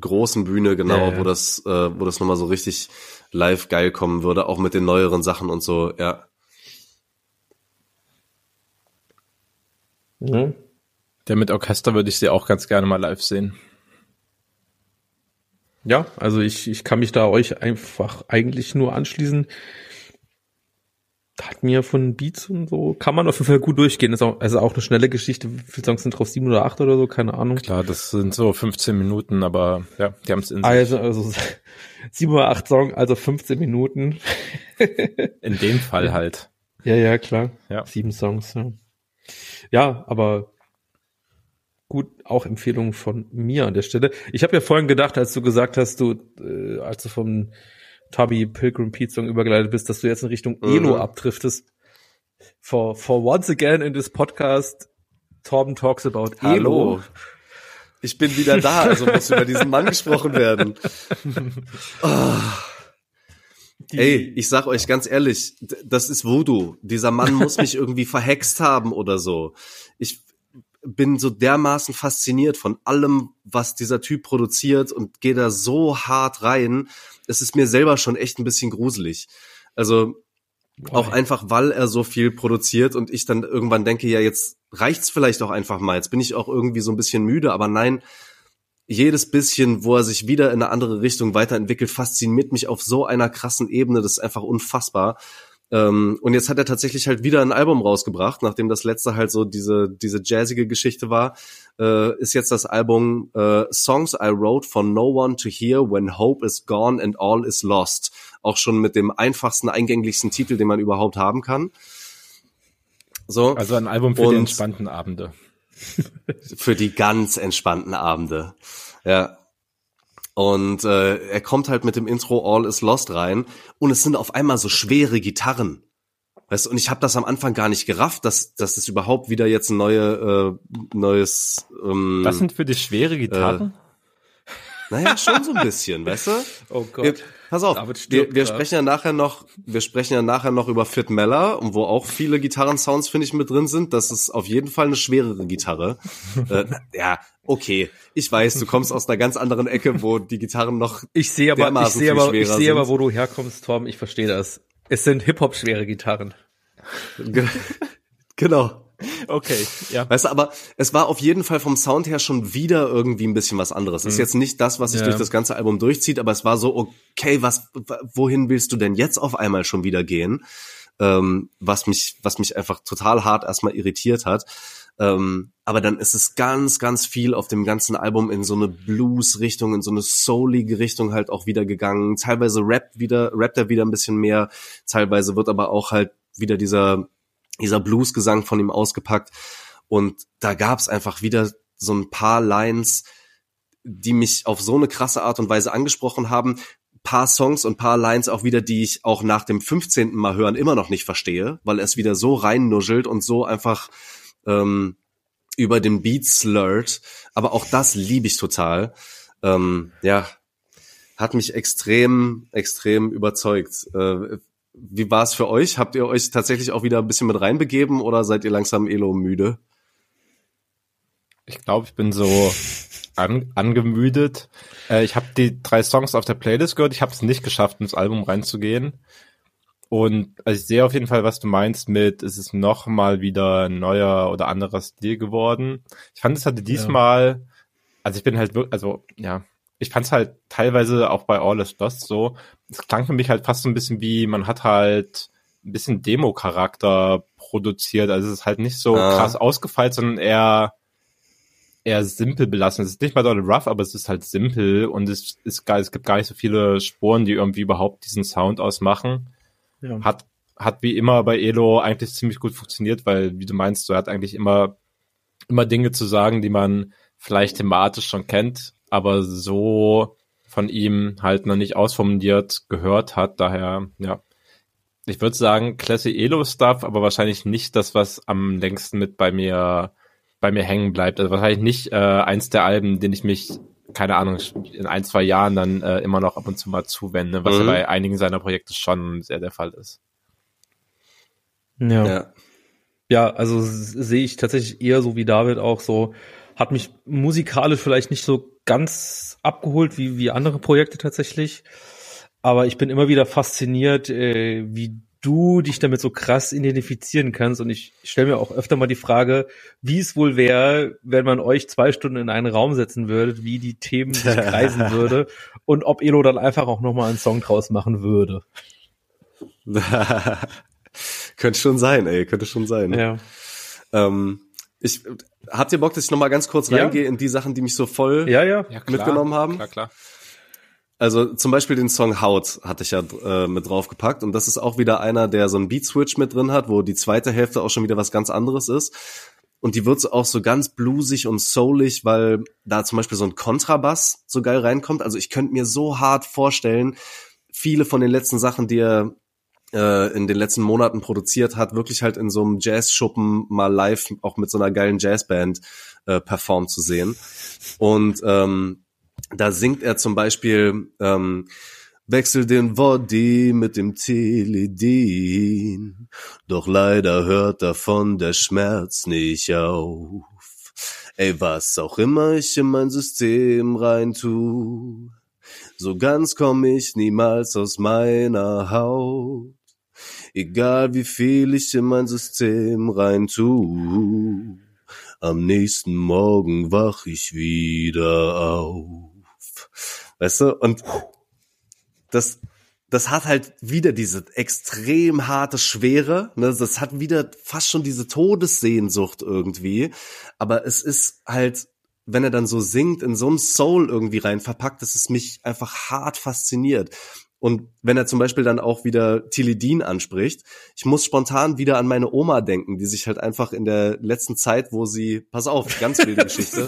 großen Bühne, genau, Ja, ja. wo das, äh, wo das nochmal so richtig live geil kommen würde, auch mit den neueren Sachen und so, ja. Mhm. Der mit Orchester würde ich sie auch ganz gerne mal live sehen. Ja, also ich, ich kann mich da euch einfach eigentlich nur anschließen. Hat mir von Beats und so, kann man auf jeden Fall gut durchgehen. Ist auch, also auch eine schnelle Geschichte. Wie viele Songs sind drauf? Sieben oder acht oder so? Keine Ahnung. Klar, das sind so 15 Minuten, aber ja, die haben es in sich. Also, also sieben oder acht Songs, also 15 Minuten. in dem Fall halt. Ja, ja, klar. Ja. Sieben Songs, ja. Ja, aber gut, auch Empfehlung von mir an der Stelle. Ich habe ja vorhin gedacht, als du gesagt hast, du, äh, als du vom Tubby Pilgrim Pete Song übergeleitet bist, dass du jetzt in Richtung Mhm. Elo abdriftest. For, for once again in this podcast, Torben talks about Hallo. Elo. Ich bin wieder da, also muss über diesen Mann gesprochen werden. Die, Ey, ich sag euch ganz ehrlich, das ist Voodoo. Dieser Mann muss mich irgendwie verhext haben oder so. Ich bin so dermaßen fasziniert von allem, was dieser Typ produziert und gehe da so hart rein. Es ist mir selber schon echt ein bisschen gruselig. Also auch einfach, weil er so viel produziert und ich dann irgendwann denke, ja, jetzt reicht's vielleicht auch einfach mal. Jetzt bin ich auch irgendwie so ein bisschen müde, aber nein, jedes bisschen, wo er sich wieder in eine andere Richtung weiterentwickelt, fasziniert mich auf so einer krassen Ebene. Das ist einfach unfassbar. Ähm, und jetzt hat er tatsächlich halt wieder ein Album rausgebracht, nachdem das letzte halt so diese, diese jazzige Geschichte war, äh, ist jetzt das Album äh, Songs I Wrote for No One to Hear When Hope is Gone and All is Lost. Auch schon mit dem einfachsten, eingänglichsten Titel, den man überhaupt haben kann. So. Also ein Album für Und- die entspannten Abende. für die ganz entspannten Abende. Ja. Und äh, er kommt halt mit dem Intro All is Lost rein und es sind auf einmal so schwere Gitarren. Weißt du, und ich habe das am Anfang gar nicht gerafft, dass, dass es überhaupt wieder jetzt ein neue, äh, neues ähm, Das sind für dich schwere Gitarren? naja, schon so ein bisschen, weißt du? Oh Wir, Gott. pass auf, wir, wir sprechen ja nachher noch, wir sprechen ja nachher noch über Fit Meller, wo auch viele Gitarrensounds, finde ich, mit drin sind. Das ist auf jeden Fall eine schwerere Gitarre. äh, ja, okay. Ich weiß, du kommst aus einer ganz anderen Ecke, wo die Gitarren noch Ich sehe aber, ich dermaßen sehe aber, ich sehe aber, wo du herkommst, Tom. Ich verstehe das. Es sind Hip-Hop-schwere Gitarren. Ge- genau. Okay, ja. Weißt du, aber es war auf jeden Fall vom Sound her schon wieder irgendwie ein bisschen was anderes. Ist jetzt nicht das, was sich Ja. durch das ganze Album durchzieht, aber es war so, okay, was, wohin willst du denn jetzt auf einmal schon wieder gehen? Ähm, was mich, was mich einfach total hart erstmal irritiert hat. Ähm, aber dann ist es ganz, ganz viel auf dem ganzen Album in so eine Blues-Richtung, in so eine soulige Richtung halt auch wieder gegangen. Teilweise rappt wieder, rappt er wieder ein bisschen mehr. Teilweise wird aber auch halt wieder dieser, dieser Blues-Gesang von ihm ausgepackt. Und da gab's einfach wieder so ein paar Lines, die mich auf so eine krasse Art und Weise angesprochen haben. Paar Songs und paar Lines auch wieder, die ich auch nach dem 15. Mal hören immer noch nicht verstehe, weil es wieder so reinnuschelt und so einfach ähm, über den Beat slurrt. Aber auch das liebe ich total. Ähm, ja, hat mich extrem, extrem überzeugt. Äh, wie war es für euch? Habt ihr euch tatsächlich auch wieder ein bisschen mit reinbegeben oder seid ihr langsam Elo müde? Ich glaube, ich bin so an, angemüdet. Äh, ich habe die drei Songs auf der Playlist gehört. Ich habe es nicht geschafft, ins Album reinzugehen. Und also ich sehe auf jeden Fall, was du meinst mit, es ist noch mal wieder ein neuer oder anderer Stil geworden. Ich fand, es hatte diesmal, also ich bin halt wirklich, also ja, ich fand es halt teilweise auch bei All is Lost so, es klang für mich halt fast so ein bisschen wie, man hat halt ein bisschen Demo-Charakter produziert. Also es ist halt nicht so Ah. krass ausgefeilt, sondern eher eher simpel belassen. Es ist nicht mal doll rough, aber es ist halt simpel und es ist gar, es gibt gar nicht so viele Spuren, die irgendwie überhaupt diesen Sound ausmachen. Ja. Hat, hat wie immer bei Elo eigentlich ziemlich gut funktioniert, weil, wie du meinst, er hat eigentlich immer, immer Dinge zu sagen, die man vielleicht thematisch schon kennt, aber so von ihm halt noch nicht ausformuliert gehört hat. Daher, ja. Ich würde sagen, Classy Elo Stuff, aber wahrscheinlich nicht das, was am längsten mit bei mir, bei mir hängen bleibt. Also wahrscheinlich nicht äh, eins der Alben, den ich mich, keine Ahnung, in ein, zwei Jahren dann äh, immer noch ab und zu mal zuwende, was ja Mhm. bei einigen seiner Projekte schon sehr der Fall ist. Ja. Ja. Ja, also sehe ich tatsächlich eher so wie David auch so, hat mich musikalisch vielleicht nicht so ganz abgeholt wie, wie andere Projekte tatsächlich. Aber ich bin immer wieder fasziniert, äh, wie du dich damit so krass identifizieren kannst. Und ich stelle mir auch öfter mal die Frage, wie es wohl wäre, wenn man euch zwei Stunden in einen Raum setzen würde, wie die Themen sich kreisen würde und ob Elo dann einfach auch nochmal einen Song draus machen würde. könnte schon sein, ey, könnte schon sein. Ja. Ähm, ich, habt ihr Bock, dass ich noch mal ganz kurz Ja. reingehe in die Sachen, die mich so voll Ja, ja. mitgenommen haben? Klar, klar. Also zum Beispiel den Song Haut hatte ich ja äh, mit draufgepackt und das ist auch wieder einer, der so einen Beat-Switch mit drin hat, wo die zweite Hälfte auch schon wieder was ganz anderes ist. Und die wird auch so ganz bluesig und soulig, weil da zum Beispiel so ein Kontrabass so geil reinkommt. Also ich könnte mir so hart vorstellen, viele von den letzten Sachen, die er äh, in den letzten Monaten produziert hat, wirklich halt in so einem Jazz-Schuppen mal live auch mit so einer geilen Jazzband äh, performt zu sehen. Und ähm, da singt er zum Beispiel ähm, Wechsel den Body mit dem Teledin. Doch leider hört davon der Schmerz nicht auf. Ey, was auch immer ich in mein System rein tu, so ganz komm ich niemals aus meiner Haut. Egal wie viel ich in mein System rein tu, am nächsten Morgen wach ich wieder auf. Weißt du? Und das, das hat halt wieder diese extrem harte Schwere. Ne? Das hat wieder fast schon diese Todessehnsucht irgendwie. Aber es ist halt, wenn er dann so singt, in so einem Soul irgendwie rein verpackt, dass es mich einfach hart fasziniert. Und wenn er zum Beispiel dann auch wieder Tilidin anspricht, ich muss spontan wieder an meine Oma denken, die sich halt einfach in der letzten Zeit, wo sie, pass auf, ganz wilde Geschichte.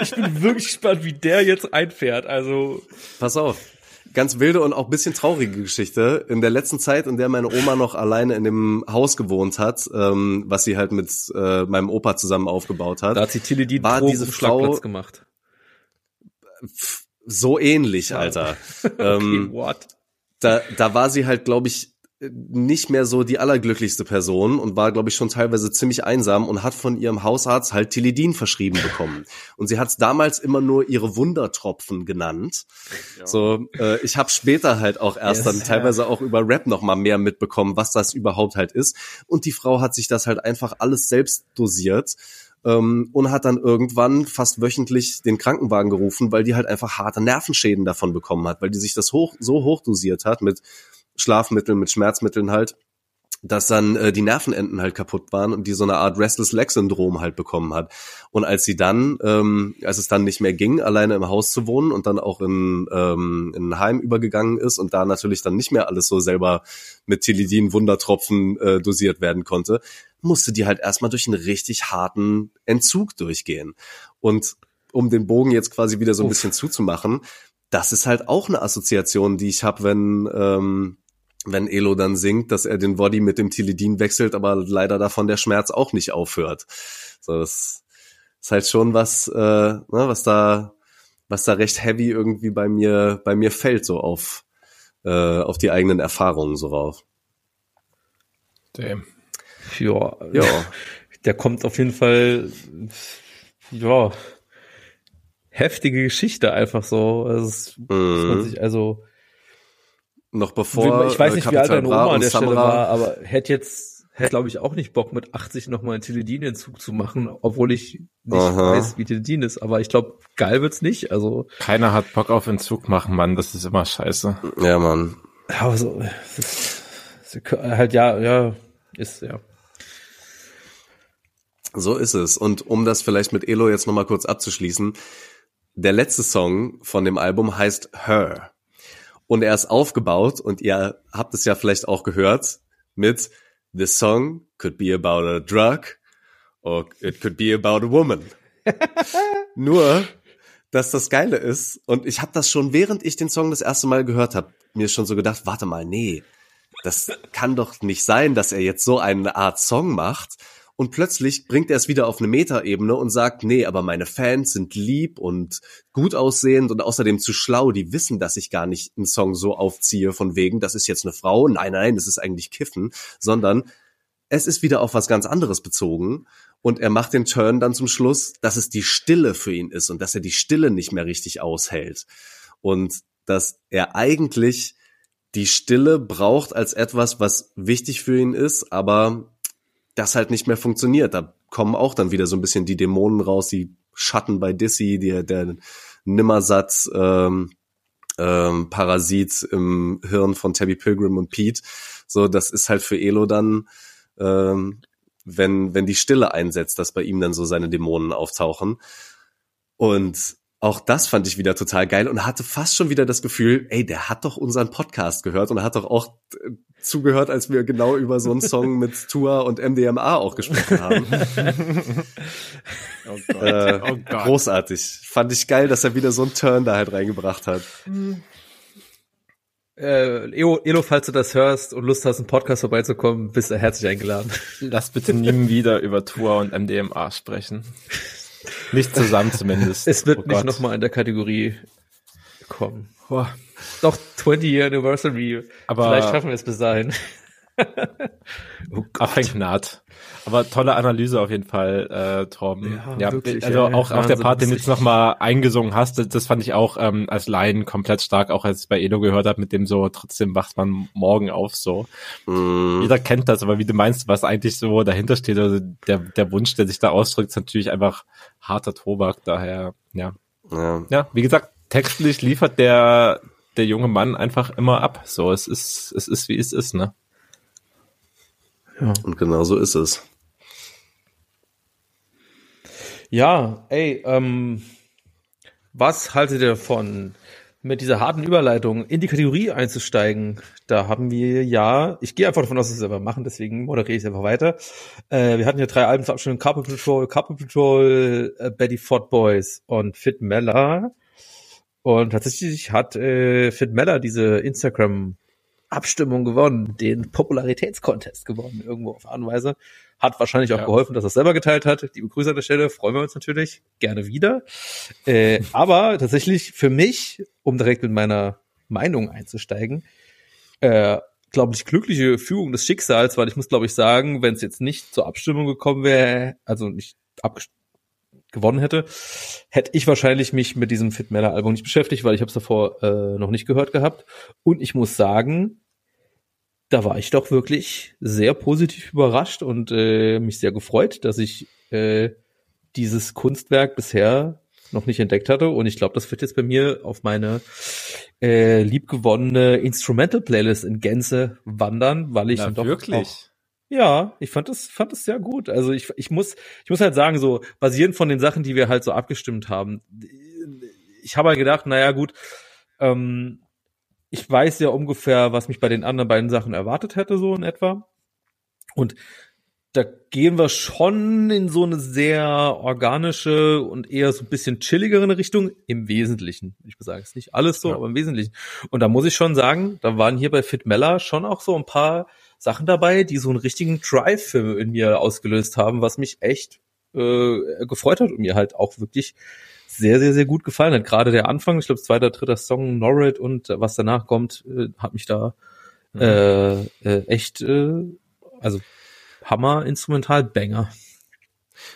ich bin wirklich gespannt, wie der jetzt einfährt. Also pass auf, ganz wilde und auch bisschen traurige Geschichte. In der letzten Zeit, in der meine Oma noch alleine in dem Haus gewohnt hat, ähm, was sie halt mit äh, meinem Opa zusammen aufgebaut hat, da hat sie Tilidin war diese Frau Schlagplatz gemacht. So ähnlich, Alter. Okay, ähm, what? da, da war sie halt, glaube ich, nicht mehr so die allerglücklichste Person und war, glaube ich, schon teilweise ziemlich einsam und hat von ihrem Hausarzt halt Tilidin verschrieben bekommen. Und sie hat es damals immer nur ihre Wundertropfen genannt. So, äh, ich habe später halt auch erst Yes, dann ja. teilweise auch über Rap noch mal mehr mitbekommen, was das überhaupt halt ist. Und die Frau hat sich das halt einfach alles selbst dosiert ähm, und hat dann irgendwann fast wöchentlich den Krankenwagen gerufen, weil die halt einfach harte Nervenschäden davon bekommen hat, weil die sich das hoch so hoch dosiert hat mit Schlafmitteln, mit Schmerzmitteln halt, dass dann äh, die Nervenenden halt kaputt waren und die so eine Art Restless Leg Syndrom halt bekommen hat. Und als sie dann, ähm, als es dann nicht mehr ging, alleine im Haus zu wohnen und dann auch in, ähm, in ein Heim übergegangen ist und da natürlich dann nicht mehr alles so selber mit Tilidin Wundertropfen äh, dosiert werden konnte, musste die halt erstmal durch einen richtig harten Entzug durchgehen. Und um den Bogen jetzt quasi wieder so ein Uff. bisschen zuzumachen, das ist halt auch eine Assoziation, die ich habe, wenn ähm, wenn Elo dann singt, dass er den Body mit dem Tilidin wechselt, aber leider davon der Schmerz auch nicht aufhört. So, das ist halt schon was, äh, ne, was da, was da recht heavy irgendwie bei mir, bei mir fällt, so auf, äh, auf die eigenen Erfahrungen so rauf. Damn. Ja, Ja, der kommt auf jeden Fall, ja, heftige Geschichte einfach so. Also, muss man mhm. sich also, noch bevor ich weiß nicht, äh, wie alt deine Oma an und der Stelle Samra- war, aber hätte jetzt, hätte glaube ich auch nicht Bock mit 80 nochmal einen Teledin-Entzug zu machen, obwohl ich nicht Aha. weiß, wie Teledin ist. Aber ich glaube, geil wird's nicht. Also, Keiner hat Bock auf Entzug machen, Mann. Das ist immer scheiße. Ja, Mann. aber so, halt ja, ja, ist ja. So ist es. Und um das vielleicht mit Elo jetzt nochmal kurz abzuschließen, der letzte Song von dem Album heißt Her. Und er ist aufgebaut, und ihr habt es ja vielleicht auch gehört, mit The song could be about a drug or it could be about a woman. Nur, dass das Geile ist, und ich habe das schon, während ich den Song das erste Mal gehört habe, mir schon so gedacht, warte mal, nee, das kann doch nicht sein, dass er jetzt so eine Art Song macht. Und plötzlich bringt er es wieder auf eine Metaebene und sagt, nee, aber meine Fans sind lieb und gut aussehend und außerdem zu schlau. Die wissen, dass ich gar nicht einen Song so aufziehe von wegen, das ist jetzt eine Frau. Nein, nein, das ist eigentlich Kiffen, sondern es ist wieder auf was ganz anderes bezogen. Und er macht den Turn dann zum Schluss, dass es die Stille für ihn ist und dass er die Stille nicht mehr richtig aushält. Und dass er eigentlich die Stille braucht als etwas, was wichtig für ihn ist, aber das halt nicht mehr funktioniert. Da kommen auch dann wieder so ein bisschen die Dämonen raus, die Schatten bei Dissy, der, der Nimmersatt ähm, ähm, Parasit im Hirn von Tabby Pilgrim und Pete. So, das ist halt für Elo dann, ähm, wenn, wenn die Stille einsetzt, dass bei ihm dann so seine Dämonen auftauchen. Und auch das fand ich wieder total geil und hatte fast schon wieder das Gefühl, ey, der hat doch unseren Podcast gehört und er hat doch auch zugehört, als wir genau über so einen Song mit Tua und MDMA auch gesprochen haben. Oh Gott. Äh, oh Gott. großartig. Fand ich geil, dass er wieder so einen Turn da halt reingebracht hat. Äh, Elo, Elo, falls du das hörst und Lust hast, einen Podcast vorbeizukommen, bist du herzlich eingeladen. Lass bitte nie wieder über Tour und MDMA sprechen. Nicht zusammen zumindest. Es wird Oh nicht nochmal in der Kategorie kommen. Boah. Doch 20 Year Anniversary. Aber Vielleicht schaffen wir es bis dahin. oh Affengnat. Aber tolle Analyse auf jeden Fall, äh, Torben. Ja, Ja, wirklich, also ey. auch, auch der Part, den du jetzt nochmal eingesungen hast, das, das fand ich auch ähm, als Laien komplett stark, auch als ich bei Edo gehört habe, mit dem so, trotzdem wacht man morgen auf so. Mm, Jeder kennt das, aber wie du meinst, was eigentlich so dahinter steht, also der, der Wunsch, der sich da ausdrückt, ist natürlich einfach harter Tobak, daher, ja. ja. Ja, wie gesagt, textlich liefert der, der junge Mann einfach immer ab. So, es ist, es ist wie es ist, ne? Und genau so ist es. Ja, ey, ähm, was haltet ihr davon, mit dieser harten Überleitung in die Kategorie einzusteigen? Da haben wir ja, ich gehe einfach davon aus, dass wir es selber machen, deswegen moderiere ich es einfach weiter. Äh, wir hatten ja drei Alben zur Abstimmung, Carpet Patrol, Carpet Patrol, äh, Betty Ford Boys und Fit Mella. Und tatsächlich hat äh, Fit Mella diese Instagram Abstimmung gewonnen, den Popularitätscontest gewonnen, irgendwo auf Art und Weise. Hat wahrscheinlich auch Ja. geholfen, dass er es selber geteilt hat. Die Begrüße an der Stelle, freuen wir uns natürlich, gerne wieder. Äh, aber tatsächlich für mich, um direkt mit meiner Meinung einzusteigen, äh, glaube ich, glückliche Fügung des Schicksals, weil ich muss, glaube ich, sagen, wenn es jetzt nicht zur Abstimmung gekommen wäre, also nicht abgestimmt gewonnen hätte, hätte ich wahrscheinlich mich mit diesem Fit Meller Album nicht beschäftigt, weil ich habe es davor äh, noch nicht gehört gehabt. Und ich muss sagen, da war ich doch wirklich sehr positiv überrascht und äh, mich sehr gefreut, dass ich äh, dieses Kunstwerk bisher noch nicht entdeckt hatte. Und ich glaube, das wird jetzt bei mir auf meine äh, liebgewonnene Instrumental-Playlist in Gänze wandern, weil ich Na, dann doch wirklich? Ja, ich fand das, fand das sehr gut. Also ich, ich muss, ich muss halt sagen, so basierend von den Sachen, die wir halt so abgestimmt haben, ich habe halt gedacht, naja gut, ähm, ich weiß ja ungefähr, was mich bei den anderen beiden Sachen erwartet hätte, so in etwa. Und da gehen wir schon in so eine sehr organische und eher so ein bisschen chilligere Richtung im Wesentlichen. Ich sagen, es nicht alles so, Ja. aber im Wesentlichen. Und da muss ich schon sagen, da waren hier bei Fit Mella schon auch so ein paar Sachen dabei, die so einen richtigen Drive für in mir ausgelöst haben, was mich echt äh, gefreut hat und mir halt auch wirklich sehr, sehr, sehr gut gefallen hat. Gerade der Anfang, ich glaube, zweiter, dritter Song, Norrid und was danach kommt, äh, hat mich da äh, äh, echt, äh, also Hammer Instrumental Banger.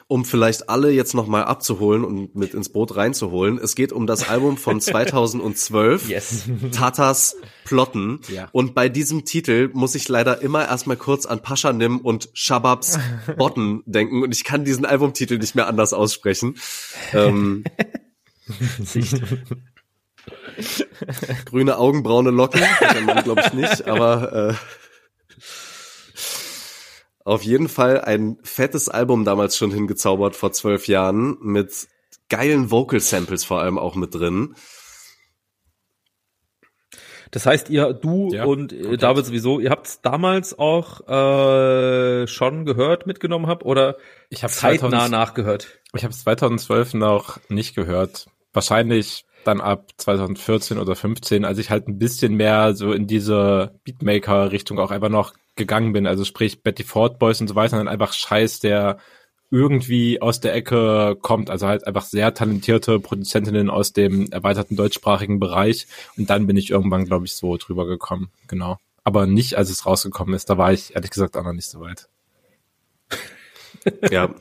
Um vielleicht alle jetzt nochmal abzuholen und mit ins Boot reinzuholen. Es geht um das Album von 2012. Yes. Tatas Plotten. Ja. Und bei diesem Titel muss ich leider immer erstmal kurz an Paschanim und Shababs Botten denken und ich kann diesen Albumtitel nicht mehr anders aussprechen. Ähm, grüne Augen, braune Locken, glaube ich nicht, aber äh, auf jeden Fall ein fettes Album damals schon hingezaubert vor zwölf Jahren mit geilen Vocal Samples vor allem auch mit drin. Das heißt, ihr, du Ja, und äh. David sowieso, ihr habt damals auch äh, schon gehört, mitgenommen habt oder Ich habe zeitnah 2000 nachgehört? Ich habe es 2012 noch nicht gehört. Wahrscheinlich dann ab 2014 oder 15, als ich halt ein bisschen mehr so in diese Beatmaker-Richtung auch einfach noch gegangen bin. Also sprich Betty Ford Boys und so weiter, dann einfach Scheiß, der irgendwie aus der Ecke kommt. Also halt einfach sehr talentierte Produzentinnen aus dem erweiterten deutschsprachigen Bereich. Und dann bin ich irgendwann, glaube ich, so drüber gekommen. Genau. Aber nicht, als es rausgekommen ist. Da war ich ehrlich gesagt auch noch nicht so weit. Ja,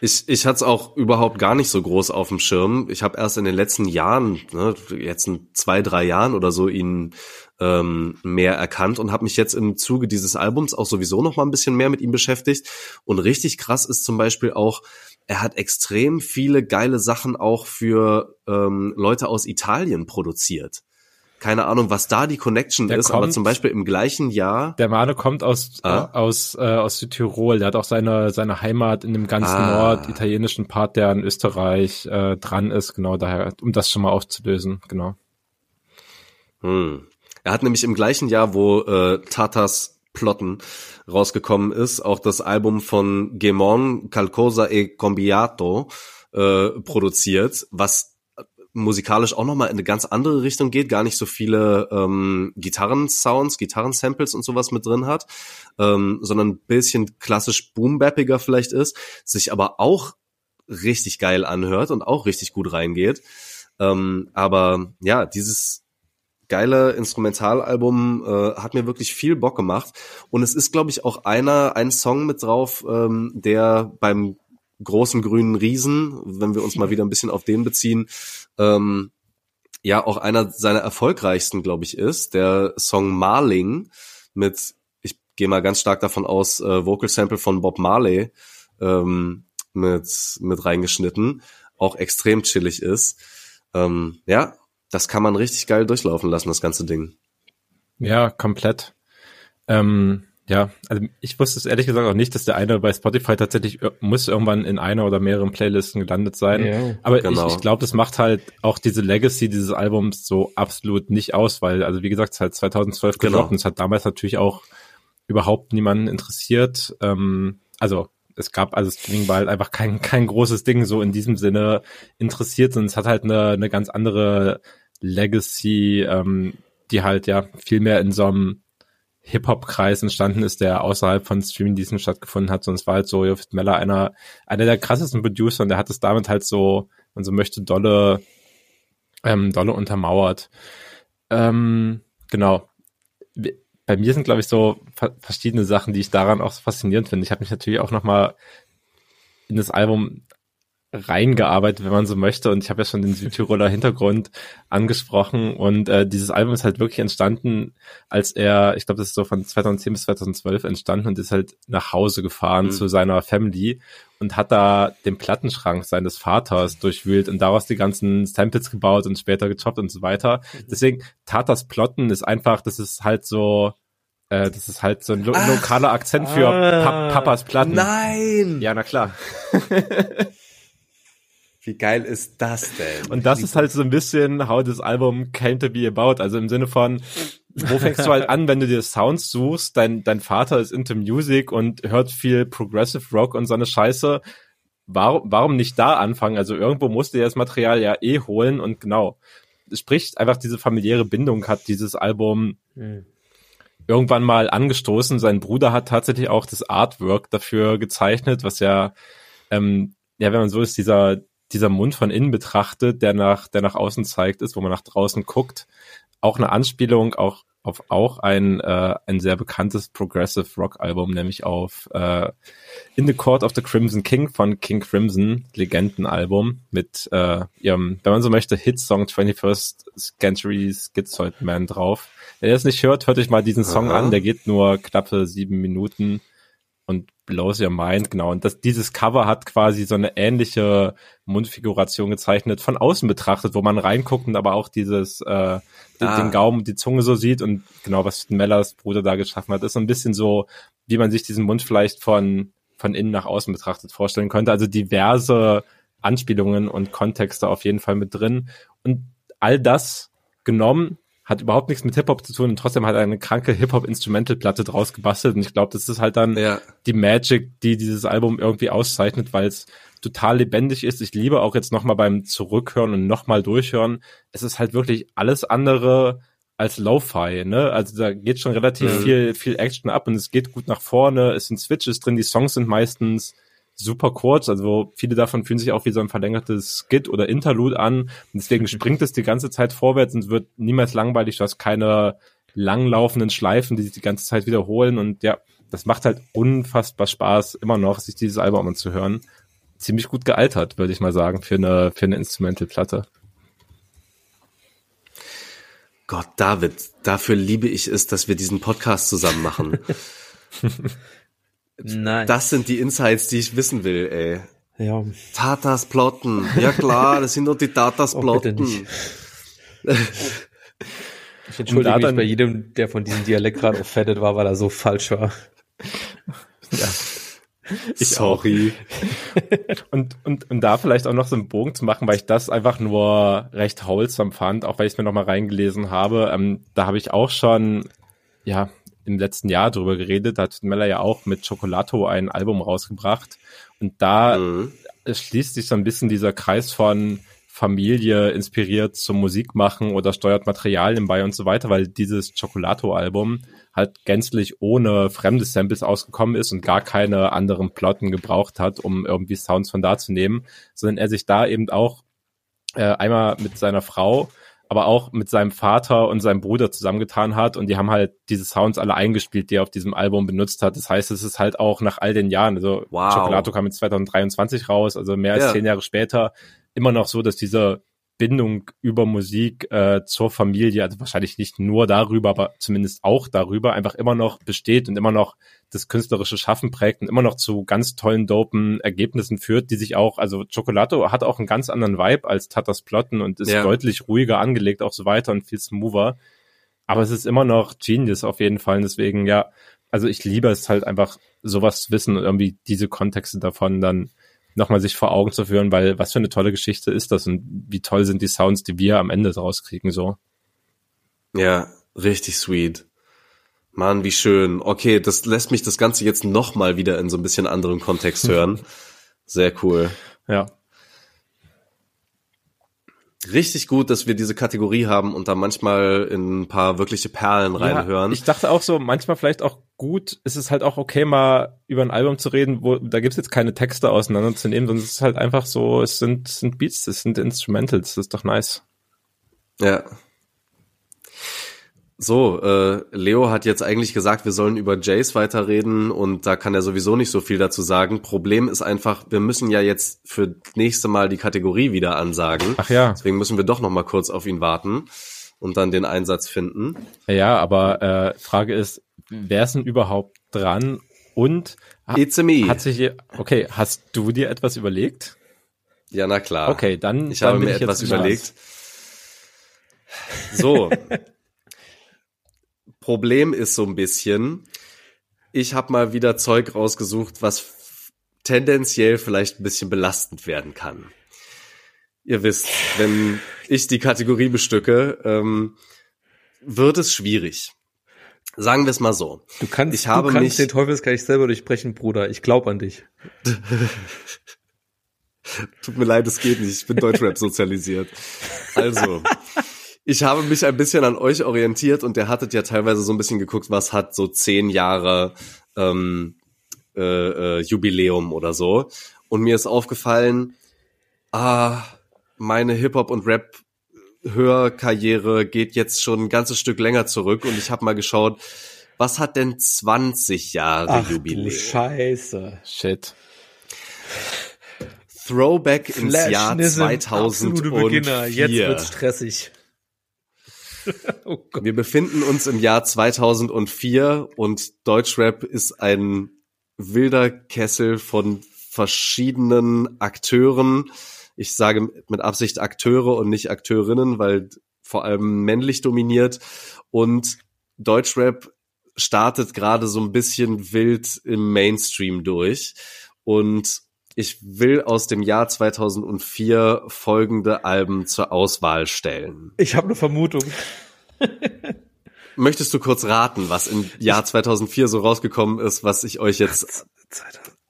ich, ich hatte es auch überhaupt gar nicht so groß auf dem Schirm. Ich habe erst in den letzten Jahren, ne, jetzt in zwei, drei Jahren oder so, ihn ähm, mehr erkannt und habe mich jetzt im Zuge dieses Albums auch sowieso noch mal ein bisschen mehr mit ihm beschäftigt. Und richtig krass ist zum Beispiel auch, er hat extrem viele geile Sachen auch für ähm, Leute aus Italien produziert. Keine Ahnung, was da die Connection Der ist, aber kommt- zum Beispiel im gleichen Jahr. Der Mane kommt aus, Ah. äh, aus, äh, aus Südtirol. Der hat auch seine, seine Heimat in dem ganzen Ah. norditalienischen Part, der in Österreich äh, dran ist. Genau, daher, um das schon mal aufzulösen. Genau. Hm. Er hat nämlich im gleichen Jahr, wo äh, Tatas Plotten rausgekommen ist, auch das Album von Gemon, Calcosa e Combiato äh, produziert, was musikalisch auch nochmal in eine ganz andere Richtung geht, gar nicht so viele ähm, Gitarrensounds, Gitarrensamples und sowas mit drin hat, ähm, sondern ein bisschen klassisch boombappiger vielleicht ist, sich aber auch richtig geil anhört und auch richtig gut reingeht. Ähm, aber ja, dieses geile Instrumentalalbum, äh, hat mir wirklich viel Bock gemacht. Und es ist, glaube ich, auch einer, ein Song mit drauf, ähm, der beim großen grünen Riesen, wenn wir uns mal wieder ein bisschen auf den beziehen, ähm, ja auch einer seiner erfolgreichsten, glaube ich, ist. Der Song Marling mit, ich gehe mal ganz stark davon aus, äh, Vocal Sample von Bob Marley ähm, mit, mit reingeschnitten, auch extrem chillig ist. Ähm, ja, das kann man richtig geil durchlaufen lassen, das ganze Ding. Ja, komplett. Ähm, ja, also ich wusste es ehrlich gesagt auch nicht, dass der eine bei Spotify tatsächlich muss irgendwann in einer oder mehreren Playlisten gelandet sein. Ja, Aber genau. ich, ich glaube, das macht halt auch diese Legacy dieses Albums so absolut nicht aus, weil, also wie gesagt, es hat 2012 genau. gedroppt und es hat damals natürlich auch überhaupt niemanden interessiert. Ähm, also es gab, also Streaming war halt einfach kein, kein großes Ding so in diesem Sinne interessiert, und es hat halt eine, eine ganz andere Legacy, ähm, die halt ja viel mehr in so einem Hip-Hop-Kreis entstanden ist, der außerhalb von Streaming-Diensten stattgefunden hat. Sonst war halt so Jofit Meller einer, einer der krassesten Producer und der hat es damit halt so, man so möchte, dolle, ähm, dolle untermauert. Ähm, genau. Bei mir sind, glaube ich, so verschiedene Sachen, die ich daran auch faszinierend finde. Ich habe mich natürlich auch nochmal in das Album reingearbeitet, wenn man so möchte. Und ich habe ja schon den Südtiroler Hintergrund angesprochen. Und äh, dieses Album ist halt wirklich entstanden, als er, ich glaube, das ist so von 2010 bis 2012 entstanden und ist halt nach Hause gefahren mhm. zu seiner Family und hat da den Plattenschrank seines Vaters durchwühlt und daraus die ganzen Samples gebaut und später gechoppt und so weiter. Mhm. Deswegen, Tatas Plotten ist einfach, das ist halt so, äh, das ist halt so ein lo Ach, lokaler Akzent für ah, pa Papas Platten. Nein! Ja, na klar. Wie geil ist das denn? Und das ist halt so ein bisschen how this Album came to be about. Also im Sinne von, wo fängst du halt an, wenn du dir Sounds suchst? Dein, dein Vater ist into Music und hört viel Progressive Rock und so eine Scheiße. Warum, warum nicht da anfangen? Also irgendwo musste er das Material ja eh holen und genau. Sprich, einfach diese familiäre Bindung hat dieses Album hm. irgendwann mal angestoßen. Sein Bruder hat tatsächlich auch das Artwork dafür gezeichnet, was ja, ähm, ja, wenn man so ist, dieser dieser Mund von innen betrachtet, der nach, der nach außen zeigt, ist, wo man nach draußen guckt, auch eine Anspielung auch auf auch ein, äh, ein sehr bekanntes Progressive Rock Album, nämlich auf äh, In the Court of the Crimson King von King Crimson, Legendenalbum mit äh, ihrem, wenn man so möchte, Hitsong 21st Century Schizoid Man drauf. Wenn ihr das nicht hört, hört euch mal diesen Song Aha. an, der geht nur knappe sieben Minuten Blows Your Mind, genau. Und das, dieses Cover hat quasi so eine ähnliche Mundfiguration gezeichnet, von außen betrachtet, wo man reinguckt und aber auch dieses, äh, ah. den Gaumen, die Zunge so sieht und genau, was Mellers Bruder da geschaffen hat, ist so ein bisschen so, wie man sich diesen Mund vielleicht von, von innen nach außen betrachtet vorstellen könnte. Also diverse Anspielungen und Kontexte auf jeden Fall mit drin. Und all das genommen hat überhaupt nichts mit Hip-Hop zu tun und trotzdem hat er eine kranke Hip-Hop-Instrumental-Platte draus gebastelt und ich glaube, das ist halt dann ja. die Magic, die dieses Album irgendwie auszeichnet, weil es total lebendig ist. Ich liebe auch jetzt nochmal beim Zurückhören und nochmal durchhören. Es ist halt wirklich alles andere als Lo-Fi, ne? Also da geht schon relativ mhm. viel, viel Action ab und es geht gut nach vorne. Es sind Switches drin, die Songs sind meistens super kurz, also viele davon fühlen sich auch wie so ein verlängertes Skit oder Interlude an und deswegen springt es die ganze Zeit vorwärts und wird niemals langweilig, du hast keine langlaufenden Schleifen, die sich die ganze Zeit wiederholen und ja, das macht halt unfassbar Spaß, immer noch, sich dieses Album anzuhören. Ziemlich gut gealtert, würde ich mal sagen, für eine, für eine Instrumental-Platte. Gott, David, dafür liebe ich es, dass wir diesen Podcast zusammen machen. Nein. Das sind die Insights, die ich wissen will, ey. Ja. Tatas plotten. Ja klar, das sind doch die Tatas oh, plotten. Oh, ich entschuldige mich bei jedem, der von diesem Dialekt gerade offended war, weil er so falsch war. Ja. Ich Sorry. und, und, und da vielleicht auch noch so einen Bogen zu machen, weil ich das einfach nur recht wholesome fand, auch weil ich es mir nochmal reingelesen habe. Ähm, da habe ich auch schon, ja, im letzten Jahr drüber geredet, da hat Meller ja auch mit Chocolato ein Album rausgebracht. Und da mhm. schließt sich so ein bisschen dieser Kreis von Familie inspiriert zum Musik machen oder steuert Materialien bei und so weiter, weil dieses Chocolato-Album halt gänzlich ohne fremde Samples ausgekommen ist und gar keine anderen Plotten gebraucht hat, um irgendwie Sounds von da zu nehmen, sondern er sich da eben auch äh, einmal mit seiner Frau aber auch mit seinem Vater und seinem Bruder zusammengetan hat und die haben halt diese Sounds alle eingespielt, die er auf diesem Album benutzt hat. Das heißt, es ist halt auch nach all den Jahren, also Wow. Chocolato kam jetzt 2023 raus, also mehr als Ja. zehn Jahre später, immer noch so, dass diese Bindung über Musik äh, zur Familie, also wahrscheinlich nicht nur darüber, aber zumindest auch darüber, einfach immer noch besteht und immer noch das künstlerische Schaffen prägt und immer noch zu ganz tollen, dopen Ergebnissen führt, die sich auch, also Chocolato hat auch einen ganz anderen Vibe als Tatas Plotten und ist Ja. deutlich ruhiger angelegt, auch so weiter und viel smoother. Aber es ist immer noch Genius auf jeden Fall. Und deswegen, ja, also ich liebe es halt einfach, sowas zu wissen und irgendwie diese Kontexte davon dann nochmal sich vor Augen zu führen, weil was für eine tolle Geschichte ist das und wie toll sind die Sounds, die wir am Ende rauskriegen, so. Ja, richtig sweet. Mann, wie schön. Okay, das lässt mich das Ganze jetzt noch mal wieder in so ein bisschen anderen Kontext hören. Sehr cool. Ja. Richtig gut, dass wir diese Kategorie haben und da manchmal in ein paar wirkliche Perlen reinhören. Ja, ich dachte auch so, manchmal vielleicht auch gut, ist es halt auch okay, mal über ein Album zu reden, wo da gibt's jetzt keine Texte auseinanderzunehmen, sondern es ist halt einfach so, es sind, es sind Beats, es sind Instrumentals, das ist doch nice. Ja. So, äh, Leo hat jetzt eigentlich gesagt, wir sollen über Jace weiterreden und da kann er sowieso nicht so viel dazu sagen. Problem ist einfach, wir müssen ja jetzt für nächste Mal die Kategorie wieder ansagen. Ach ja, Deswegen müssen wir doch noch mal kurz auf ihn warten und dann den Einsatz finden. ja, aber äh, Frage ist, wer ist denn überhaupt dran und It's me. hat sich, okay, hast du dir etwas überlegt? ja, na klar. Okay, dann Ich dann habe mir jetzt etwas überlegt. So. Problem ist so ein bisschen, ich habe mal wieder Zeug rausgesucht, was tendenziell vielleicht ein bisschen belastend werden kann. Ihr wisst, wenn ich die Kategorie bestücke, ähm, wird es schwierig. Sagen wir es mal so. Du kannst, Ich habe du kannst mich- den Teufelsgeist selber durchbrechen, Bruder. Ich glaub an dich. Tut mir leid, es geht nicht. Ich bin Deutschrap sozialisiert. Also, ich habe mich ein bisschen an euch orientiert und der hattet ja teilweise so ein bisschen geguckt, was hat so zehn Jahre ähm, äh, äh, Jubiläum oder so. Und mir ist aufgefallen, ah, meine Hip-Hop und Rap Hörkarriere geht jetzt schon ein ganzes Stück länger zurück und ich habe mal geschaut, was hat denn 20 Jahre Ach du Jubiläum? Scheiße. Shit. Throwback ins Jahr Flashnism, 2004. absolute Beginner. Jetzt wird's stressig. oh. Wir befinden uns im Jahr 2004 und Deutschrap ist ein wilder Kessel von verschiedenen Akteuren. Ich sage mit Absicht Akteure und nicht Akteurinnen, weil vor allem männlich dominiert. Und Deutschrap startet gerade so ein bisschen wild im Mainstream durch. Und ich will aus dem Jahr 2004 folgende Alben zur Auswahl stellen. Ich habe eine Vermutung. Möchtest du kurz raten, was im Jahr 2004 so rausgekommen ist, was ich euch jetzt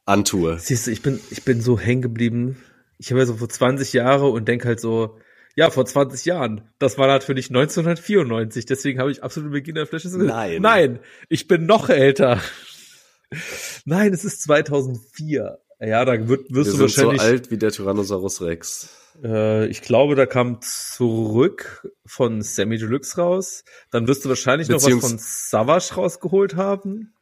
antue? Siehst du, ich bin, ich bin so hängen geblieben. Ich habe ja so vor 20 Jahre und denk halt so, ja, vor 20 Jahren. Das war natürlich 1994. Deswegen habe ich absolute Beginnerflashes. Nein. Nein, ich bin noch älter. Nein, es ist 2004. Ja, da wird, Wir wirst du sind so wahrscheinlich. alt wie der Tyrannosaurus Rex. Äh, ich glaube, da kam zurück von Sammy Deluxe raus. Dann wirst du wahrscheinlich noch was Beziehungs- von Savage rausgeholt haben.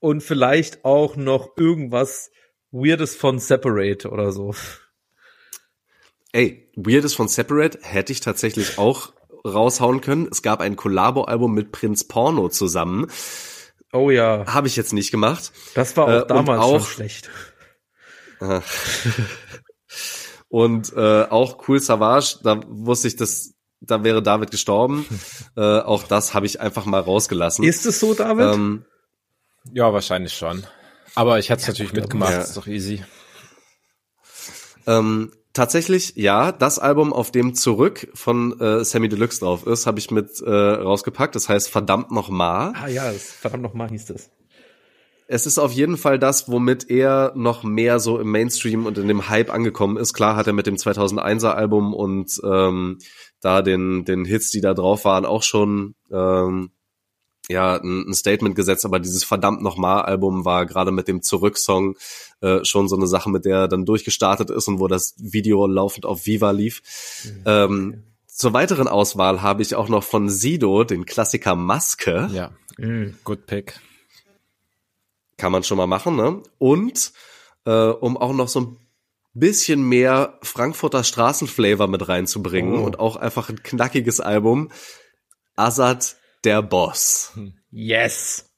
Und vielleicht auch noch irgendwas Weirdes von Separate oder so. Ey, Weirdes von Separate hätte ich tatsächlich auch raushauen können. Es gab ein Collabo-Album mit Prinz Porno zusammen. Oh ja, Habe ich jetzt nicht gemacht. das war auch Äh, damals auch- schon schlecht. Und äh, auch Cool Savage, da wusste ich, dass da wäre David gestorben. äh, auch das habe ich einfach mal rausgelassen. Ist es so, David? ähm, Ja, wahrscheinlich schon. Aber ich hätte es natürlich gut, mitgemacht, ja. ist doch easy. Ähm, tatsächlich, ja, das Album, auf dem zurück von äh, Sammy Deluxe drauf ist, habe ich mit äh, rausgepackt. Das heißt verdammt noch mal. ah ja, das, verdammt nochmal hieß das. Es ist auf jeden Fall das, womit er noch mehr so im Mainstream und in dem Hype angekommen ist. Klar hat er mit dem 2001er Album und ähm, da den den Hits, die da drauf waren, auch schon ähm, ja ein, Statement gesetzt. Aber dieses verdammt noch mal Album war gerade mit dem Zurück-Song äh, schon so eine Sache, mit der er dann durchgestartet ist und wo das Video laufend auf Viva lief. Ähm, zur weiteren Auswahl habe ich auch noch von Sido den Klassiker Maske. Ja, Mhm. good pick. Kann man schon mal machen, ne? Und äh, um auch noch so ein bisschen mehr Frankfurter Straßenflavor mit reinzubringen Oh. und auch einfach ein knackiges Album, Azad der Boss. Yes.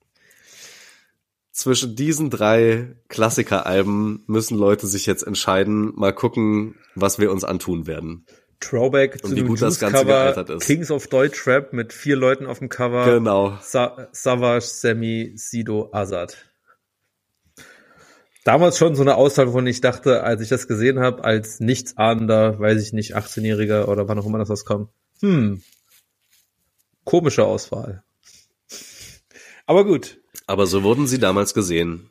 Zwischen diesen drei Klassikeralben müssen Leute sich jetzt entscheiden, mal gucken, was wir uns antun werden. Throwback Und zu dem gut das Ganze Juice-Cover, gealtert ist. Kings of Deutschrap mit vier Leuten auf dem Cover. Genau. Sa Savage, Sammy, Sido, Azad. Damals schon so eine Auswahl, wovon ich dachte, als ich das gesehen habe, als nichtsahnender, weiß ich nicht, 18-Jähriger oder wann auch immer das rauskam. Hm. Komische Auswahl. Aber gut, Aber so wurden sie damals gesehen.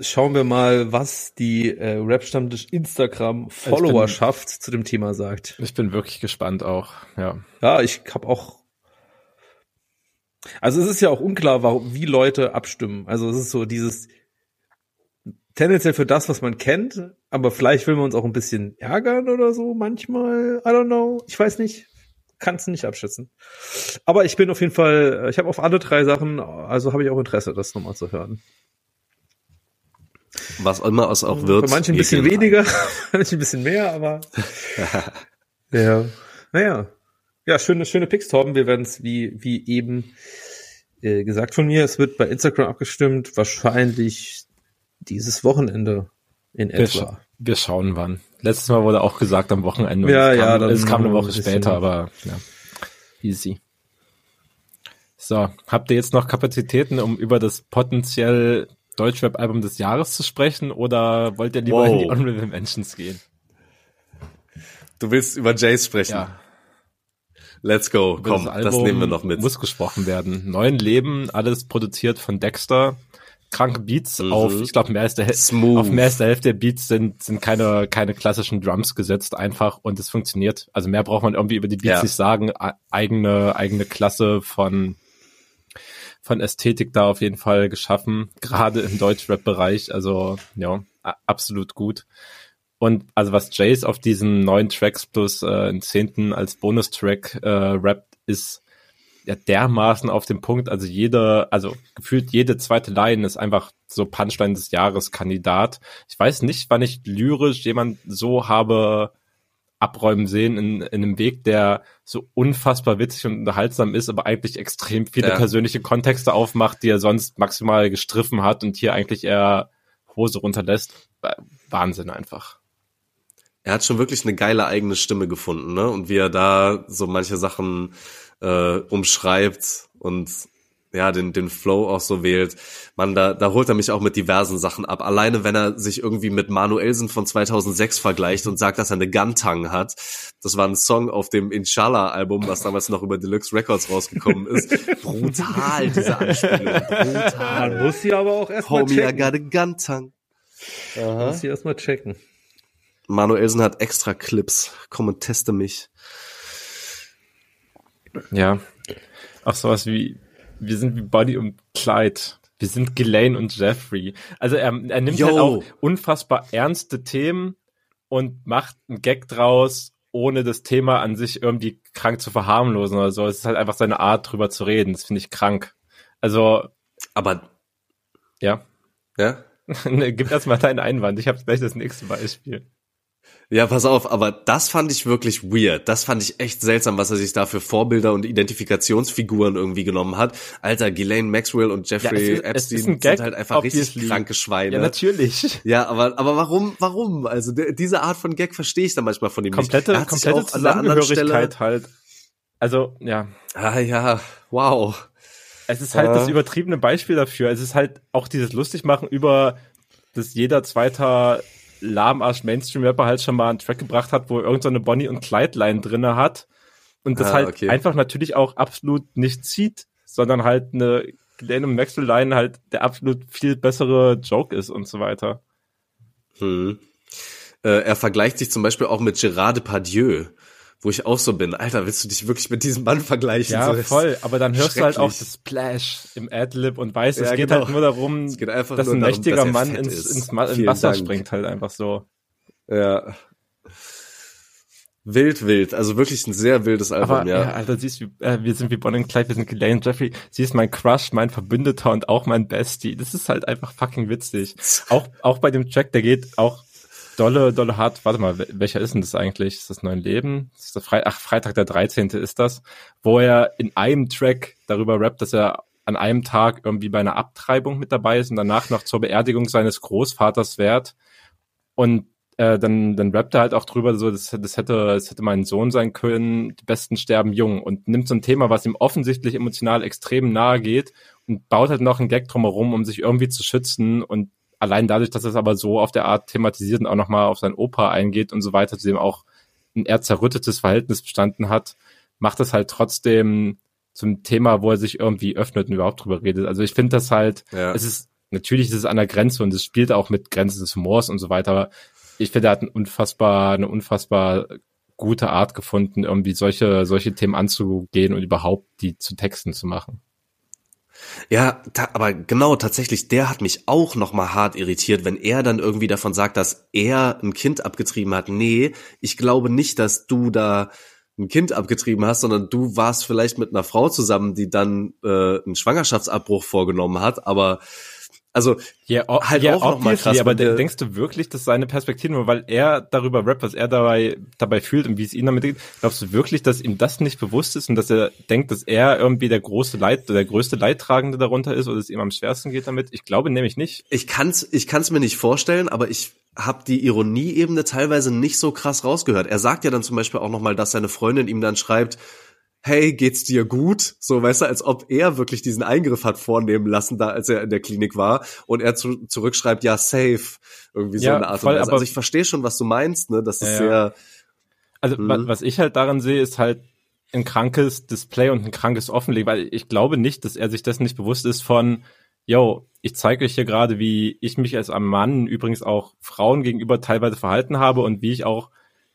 schauen wir mal, was die äh, Rap-Stammtisch Instagram-Followerschaft zu dem Thema sagt. Ich bin wirklich gespannt auch, ja. Ja, ich habe auch. Also es ist ja auch unklar, warum, wie Leute abstimmen. Also es ist so dieses tendenziell für das, was man kennt, aber vielleicht will man uns auch ein bisschen ärgern oder so manchmal. I don't know. Ich weiß nicht. Kannst nicht abschätzen. Aber ich bin auf jeden Fall, ich habe auf alle drei Sachen, also habe ich auch Interesse, das nochmal zu hören. Was immer es auch wird. Bei manchen ein wir bisschen weniger, bei manchen ein bisschen mehr, aber ja. Naja. Ja, schöne, schöne Picks, Torben. Wir werden es wie, wie eben äh, gesagt von mir, es wird bei Instagram abgestimmt, wahrscheinlich dieses Wochenende in Wir, etwa. scha wir schauen wann. Letztes Mal wurde auch gesagt am Wochenende. Ja, es kam, ja, Es kam eine Woche ein später, aber ja, easy. So, habt ihr jetzt noch Kapazitäten, um über das potenziell Deutschrap-Album des Jahres zu sprechen oder wollt ihr lieber Wow. in die Honorable Mentions gehen? Du willst über Jace sprechen. Ja, Let's go. über Komm, das, nehmen wir noch mit. Muss gesprochen werden. Neun Leben, alles produziert von Dexter. Kranke Beats Mhm. auf, ich glaube, mehr als der Smooth. auf mehr als der Hälfte der Beats sind, sind keine, keine klassischen Drums gesetzt, einfach und es funktioniert. Also mehr braucht man irgendwie über die Beats Ja. nicht sagen. Eigene, eigene Klasse von, von Ästhetik da auf jeden Fall geschaffen, gerade im Deutschrap-Bereich. Also, ja, absolut gut. Und also was Jace auf diesen neuen Tracks plus äh, einen zehnten als Bonustrack äh, rappt, ist ja dermaßen auf dem Punkt. Also jede, also gefühlt jede zweite Line ist einfach so Punchline des Jahres Kandidat. Ich weiß nicht, wann ich lyrisch jemand so habe abräumen sehen in, in einem Weg, der so unfassbar witzig und unterhaltsam ist, aber eigentlich extrem viele Ja. persönliche Kontexte aufmacht, die er sonst maximal gestriffen hat und hier eigentlich eher Hose runterlässt. Wahnsinn einfach. er hat schon wirklich eine geile eigene Stimme gefunden, ne? Und wie er da so manche Sachen äh, umschreibt und ja, den, den Flow auch so wählt. Man, da, da holt er mich auch mit diversen Sachen ab. Alleine, wenn er sich irgendwie mit Manuelsen von 2006 vergleicht und sagt, dass er eine Gantang hat. Das war ein Song auf dem Inshallah-Album, was damals noch über Deluxe Records rausgekommen ist. Brutal, diese Anspielung. Brutal. Man muss sie aber auch erstmal Homie, I checken. got a Gantang. Man muss sie erstmal checken. Manuelsen hat extra Clips. Komm und teste mich. Ja. Auch sowas wie, wir sind wie Buddy und Clyde. Wir sind Ghislaine und Jeffrey. Also er, er nimmt Yo. halt auch unfassbar ernste Themen und macht einen Gag draus, ohne das Thema an sich irgendwie krank zu verharmlosen oder so. Es ist halt einfach seine Art, drüber zu reden. Das finde ich krank. Also, Aber, ja. ja? Gib erstmal deinen Einwand. Ich habe gleich das nächste Beispiel. Ja, pass auf, aber das fand ich wirklich weird. Das fand ich echt seltsam, was er sich da für Vorbilder und Identifikationsfiguren irgendwie genommen hat. Alter, Ghislaine Maxwell und Jeffrey Ja, ist- Epstein Gag, sind halt einfach richtig kranke Schweine. Ja, natürlich. Ja, aber, aber warum, warum? Also diese Art von Gag verstehe ich dann manchmal von ihm Komplette, nicht. Komplette auch Zusammengehörigkeit halt. Also, ja. Ah ja, wow. Es ist halt Ja. das übertriebene Beispiel dafür. Es ist halt auch dieses Lustigmachen über, dass jeder zweiter lahmarsch Mainstream-Rapper halt schon mal einen Track gebracht hat, wo irgendeine so eine Bonnie und Clyde-Line drinne hat. Und das Ah, halt okay. einfach natürlich auch absolut nicht zieht, sondern halt eine Glenn und Maxwell-Line halt der absolut viel bessere Joke ist und so weiter. Hm. Äh, er vergleicht sich zum Beispiel auch mit Gerard Depardieu, wo ich auch so bin. Alter, willst du dich wirklich mit diesem Mann vergleichen? Ja, so, voll. Aber dann hörst du halt auch das Splash im Adlib und weißt, Ja, es geht genau. halt nur darum, dass nur ein darum, mächtiger dass Mann ins, ins, Ma- Vielen Wasser Dank. springt halt einfach so. Ja. Wild, wild. Also wirklich ein sehr wildes Album, Aber, ja. ja, Alter, siehst du, äh, wir sind wie Bonnie und Clyde, wir sind Ghislaine Jeffrey. Sie ist mein Crush, mein Verbündeter und auch mein Bestie. Das ist halt einfach fucking witzig. Auch, auch bei dem Track, der geht auch dolle, dolle hart. Warte mal, welcher ist denn das eigentlich? Ist das Neuen Leben? Das Fre Ach, Freitag der 13. ist das, wo er in einem Track darüber rappt, dass er an einem Tag irgendwie bei einer Abtreibung mit dabei ist und danach noch zur Beerdigung seines Großvaters wert. Und äh, dann, dann rappt er halt auch drüber, so, das, das hätte, das hätte mein Sohn sein können, die Besten sterben jung und nimmt so ein Thema, was ihm offensichtlich emotional extrem nahe geht und baut halt noch einen Gag drumherum, um sich irgendwie zu schützen und allein dadurch, dass er es aber so auf der Art thematisiert und auch nochmal auf sein Opa eingeht und so weiter, zu dem auch ein eher zerrüttetes Verhältnis bestanden hat, macht es halt trotzdem zum Thema, wo er sich irgendwie öffnet und überhaupt drüber redet. Also ich finde das halt, Ja. es ist, natürlich ist es an der Grenze und es spielt auch mit Grenzen des Humors und so weiter, aber ich finde, er hat ein unfassbar, eine unfassbar gute Art gefunden, irgendwie solche, solche Themen anzugehen und überhaupt die zu Texten zu machen. Ja, aber genau, tatsächlich, der hat mich auch nochmal hart irritiert, wenn er dann irgendwie davon sagt, dass er ein Kind abgetrieben hat. Nee, ich glaube nicht, dass du da ein Kind abgetrieben hast, sondern du warst vielleicht mit einer Frau zusammen, die dann äh, einen Schwangerschaftsabbruch vorgenommen hat, aber also Ja, o- Halt ja, auch noch mal krass, aber der- denkst du wirklich, dass seine Perspektive, nur weil er darüber rappt, was er dabei, dabei fühlt und wie es ihn damit geht, glaubst du wirklich, dass ihm das nicht bewusst ist und dass er denkt, dass er irgendwie der große Leid, der größte Leidtragende darunter ist oder es ihm am schwersten geht damit? Ich glaube nämlich nicht. ich kann's, ich kann's mir nicht vorstellen, aber ich habe die Ironieebene teilweise nicht so krass rausgehört. Er sagt ja dann zum Beispiel auch nochmal, dass seine Freundin ihm dann schreibt, hey, geht's dir gut? So, weißt du, als ob er wirklich diesen Eingriff hat vornehmen lassen, da als er in der Klinik war und er zu, zurückschreibt, ja, safe. Irgendwie so Ja, eine Art voll, und Weise. aber- Also ich verstehe schon, was du meinst, ne? Das ist Ja, sehr, Also wa- was ich halt daran sehe, ist halt ein krankes Display und ein krankes Offenlegen, weil ich glaube nicht, dass er sich dessen nicht bewusst ist von, yo, ich zeige euch hier gerade, wie ich mich als ein Mann übrigens auch Frauen gegenüber teilweise verhalten habe und wie ich auch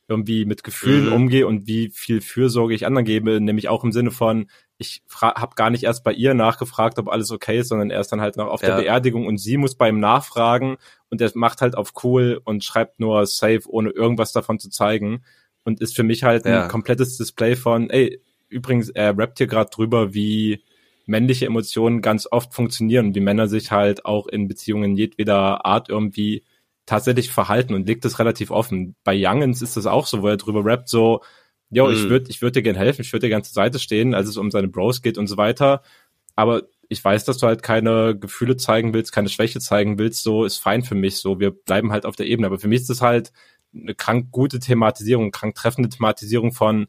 irgendwie mit Gefühlen Mhm. umgehe und wie viel Fürsorge ich anderen gebe, nämlich auch im Sinne von, ich habe gar nicht erst bei ihr nachgefragt, ob alles okay ist, sondern erst dann halt noch auf Ja. der Beerdigung und sie muss bei ihm nachfragen und er macht halt auf cool und schreibt nur safe, ohne irgendwas davon zu zeigen und ist für mich halt ein Ja. komplettes Display von, ey, übrigens, er rappt hier gerade drüber, wie männliche Emotionen ganz oft funktionieren, wie Männer sich halt auch in Beziehungen jedweder Art irgendwie tatsächlich verhalten und legt es relativ offen. Bei Youngens ist das auch so, wo er drüber rappt, so, yo, ich Mhm. würde ich würd dir gerne helfen, ich würde dir gerne zur Seite stehen, als es um seine Bros geht und so weiter. Aber ich weiß, dass du halt keine Gefühle zeigen willst, keine Schwäche zeigen willst, so ist fein für mich, so, wir bleiben halt auf der Ebene. Aber für mich ist das halt eine krank gute Thematisierung, krank treffende Thematisierung von,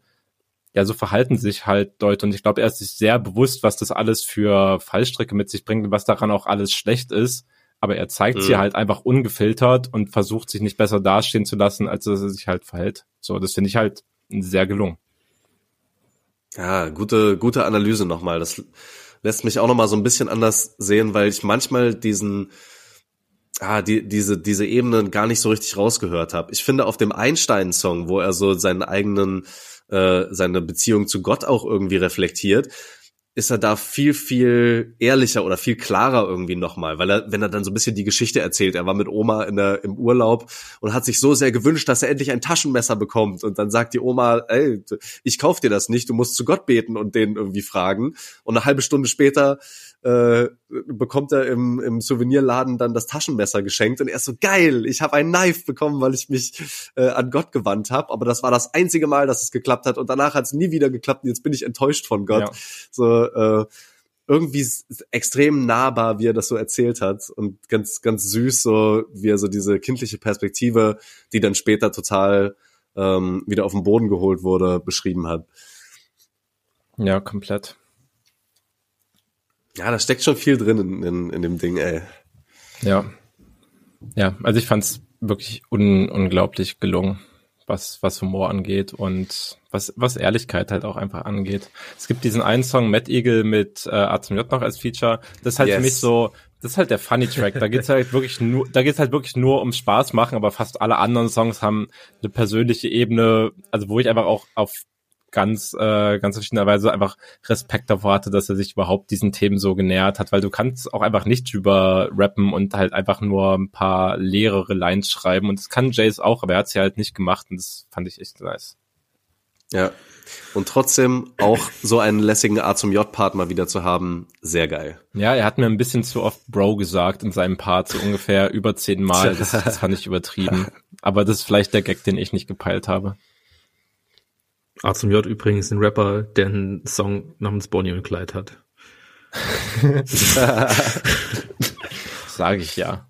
ja, so verhalten sich halt Leute. Und ich glaube, er ist sich sehr bewusst, was das alles für Fallstricke mit sich bringt und was daran auch alles schlecht ist. Aber er zeigt Mhm. sie halt einfach ungefiltert und versucht sich nicht besser dastehen zu lassen, als dass er sich halt verhält. So, das finde ich halt sehr gelungen. ja, gute, gute Analyse nochmal. Das lässt mich auch nochmal so ein bisschen anders sehen, weil ich manchmal diesen, ah, die, diese, diese Ebene gar nicht so richtig rausgehört habe. Ich finde auf dem Einstein-Song, wo er so seinen eigenen, äh, seine Beziehung zu Gott auch irgendwie reflektiert, ist er da viel, viel ehrlicher oder viel klarer irgendwie nochmal, weil er, wenn er dann so ein bisschen die Geschichte erzählt, er war mit Oma in der, im Urlaub und hat sich so sehr gewünscht, dass er endlich ein Taschenmesser bekommt und dann sagt die Oma, ey, ich kauf dir das nicht, du musst zu Gott beten und den irgendwie fragen und eine halbe Stunde später äh, bekommt er im, im Souvenirladen dann das Taschenmesser geschenkt und er ist so geil, ich habe ein Knife bekommen, weil ich mich äh, an Gott gewandt habe, aber das war das einzige Mal, dass es geklappt hat und danach hat es nie wieder geklappt und jetzt bin ich enttäuscht von Gott. Ja. So äh, irgendwie extrem nahbar, wie er das so erzählt hat und ganz ganz süß so, wie er so diese kindliche Perspektive, die dann später total ähm, wieder auf den Boden geholt wurde, beschrieben hat. Ja, komplett. Ja, da steckt schon viel drin in, in, in dem Ding, ey. Ja. Ja, also ich fand's wirklich un unglaublich gelungen, was, was Humor angeht und was, was Ehrlichkeit halt auch einfach angeht. Es gibt diesen einen Song, Mad Eagle mit äh, A zum J noch als Feature. Das ist halt für Yes. mich so, das ist halt der Funny Track. Da geht's halt wirklich nur, da geht's halt wirklich nur um Spaß machen, aber fast alle anderen Songs haben eine persönliche Ebene, also wo ich einfach auch auf ganz, äh, ganz verschiedener Weise einfach Respekt davor hatte, dass er sich überhaupt diesen Themen so genähert hat, weil du kannst auch einfach nicht drüber rappen und halt einfach nur ein paar leere Lines schreiben und das kann Jace auch, aber er hat's ja halt nicht gemacht und das fand ich echt nice. Ja. Und trotzdem auch so einen lässigen A zum J-Part mal wieder zu haben, sehr geil. Ja, er hat mir ein bisschen zu oft Bro gesagt in seinem Part, so ungefähr über zehn Mal. Das, das fand ich übertrieben. Aber das ist vielleicht der Gag, den ich nicht gepeilt habe. A zum J übrigens ein Rapper, der einen Song namens Bonnie und Clyde hat. Sage ich ja.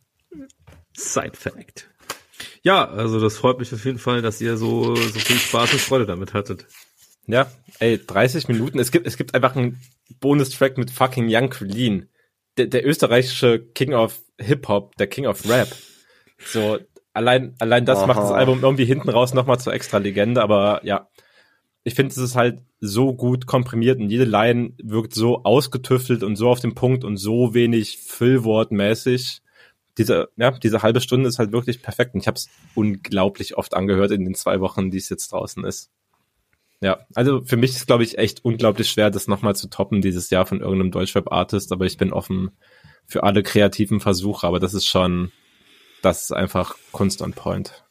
Side Fact. Ja, also das freut mich auf jeden Fall, dass ihr so, so viel Spaß und Freude damit hattet. Ja, ey, 30 Minuten. Es gibt, es gibt einfach einen Bonustrack mit fucking Young Krillin. Der, der österreichische King of Hip-Hop, der King of Rap. So, allein, allein das Aha. macht das Album irgendwie hinten raus nochmal zur extra Legende, aber ja. Ich finde, es ist halt so gut komprimiert und jede Line wirkt so ausgetüftelt und so auf den Punkt und so wenig Füllwortmäßig diese, ja, diese halbe Stunde ist halt wirklich perfekt. Und ich habe es unglaublich oft angehört in den zwei Wochen, die es jetzt draußen ist. Ja, also für mich ist, glaube ich, echt unglaublich schwer, das nochmal zu toppen dieses Jahr von irgendeinem Deutschrap-Artist, aber ich bin offen für alle kreativen Versuche, aber das ist schon, das ist einfach Kunst on Point.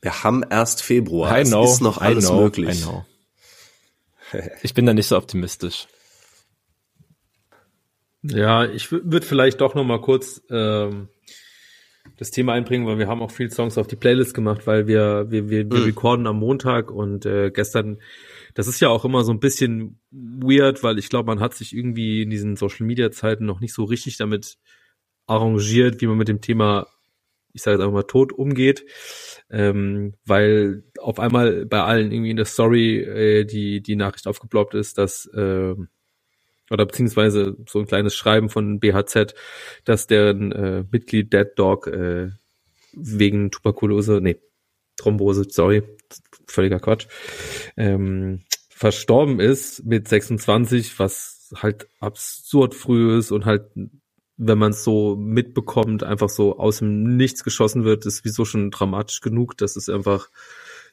Wir haben erst Februar. I know, es ist noch alles I know, möglich. I know. Ich bin da nicht so optimistisch. Ja, ich würde vielleicht doch noch mal kurz ähm, das Thema einbringen, weil wir haben auch viel Songs auf die Playlist gemacht, weil wir wir wir, wir mhm. recorden am Montag und äh, gestern. Das ist ja auch immer so ein bisschen weird, weil ich glaube, man hat sich irgendwie in diesen Social Media Zeiten noch nicht so richtig damit arrangiert, wie man mit dem Thema, ich sage jetzt einfach mal, tot umgeht, ähm, weil auf einmal bei allen irgendwie in der Story äh, die die Nachricht aufgeploppt ist, dass äh, oder beziehungsweise so ein kleines Schreiben von BHZ, dass deren äh, Mitglied Dead Dog äh, wegen Tuberkulose, nee, Thrombose, sorry, völliger Quatsch, ähm, verstorben ist mit 26, was halt absurd früh ist und halt, wenn man es so mitbekommt, einfach so aus dem Nichts geschossen wird, ist wieso schon dramatisch genug. Das ist einfach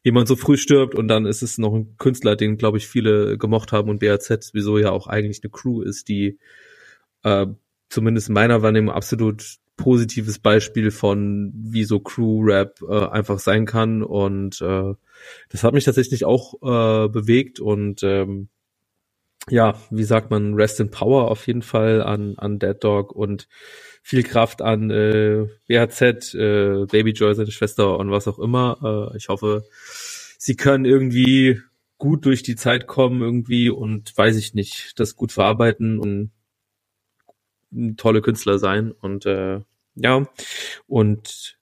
jemand so früh stirbt und dann ist es noch ein Künstler, den, glaube ich, viele gemocht haben und BAZ wieso ja auch eigentlich eine Crew ist, die äh, zumindest meiner Wahrnehmung absolut positives Beispiel von wie so Crew-Rap äh, einfach sein kann und äh, das hat mich tatsächlich auch äh, bewegt und ähm, ja, wie sagt man, Rest in Power auf jeden Fall an, an Dead Dog und viel Kraft an äh, BHZ, äh, Baby Joy, seine Schwester und was auch immer. Äh, ich hoffe, sie können irgendwie gut durch die Zeit kommen irgendwie und weiß ich nicht, das gut verarbeiten und tolle Künstler sein und äh, ja und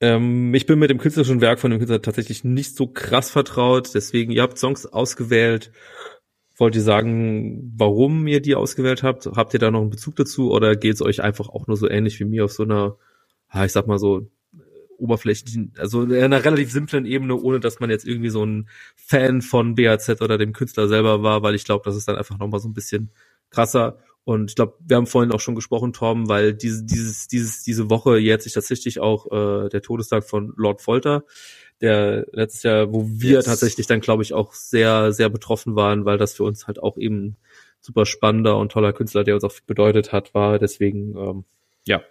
ähm, ich bin mit dem künstlerischen Werk von dem Künstler tatsächlich nicht so krass vertraut, deswegen ihr habt Songs ausgewählt Wollt ihr sagen, warum ihr die ausgewählt habt? Habt ihr da noch einen Bezug dazu oder geht es euch einfach auch nur so ähnlich wie mir auf so einer, ich sag mal so, oberflächlichen, also in einer relativ simplen Ebene, ohne dass man jetzt irgendwie so ein Fan von BAZ oder dem Künstler selber war, weil ich glaube, das ist dann einfach nochmal so ein bisschen krasser. Und ich glaube, wir haben vorhin auch schon gesprochen, Torben, weil diese, dieses, dieses, diese Woche jährt sich tatsächlich auch äh, der Todestag von Lord Folter der letztes Jahr, wo wir yes. tatsächlich dann, glaube ich, auch sehr, sehr betroffen waren, weil das für uns halt auch eben super spannender und toller Künstler, der uns auch bedeutet hat, war. Deswegen, ähm, ja.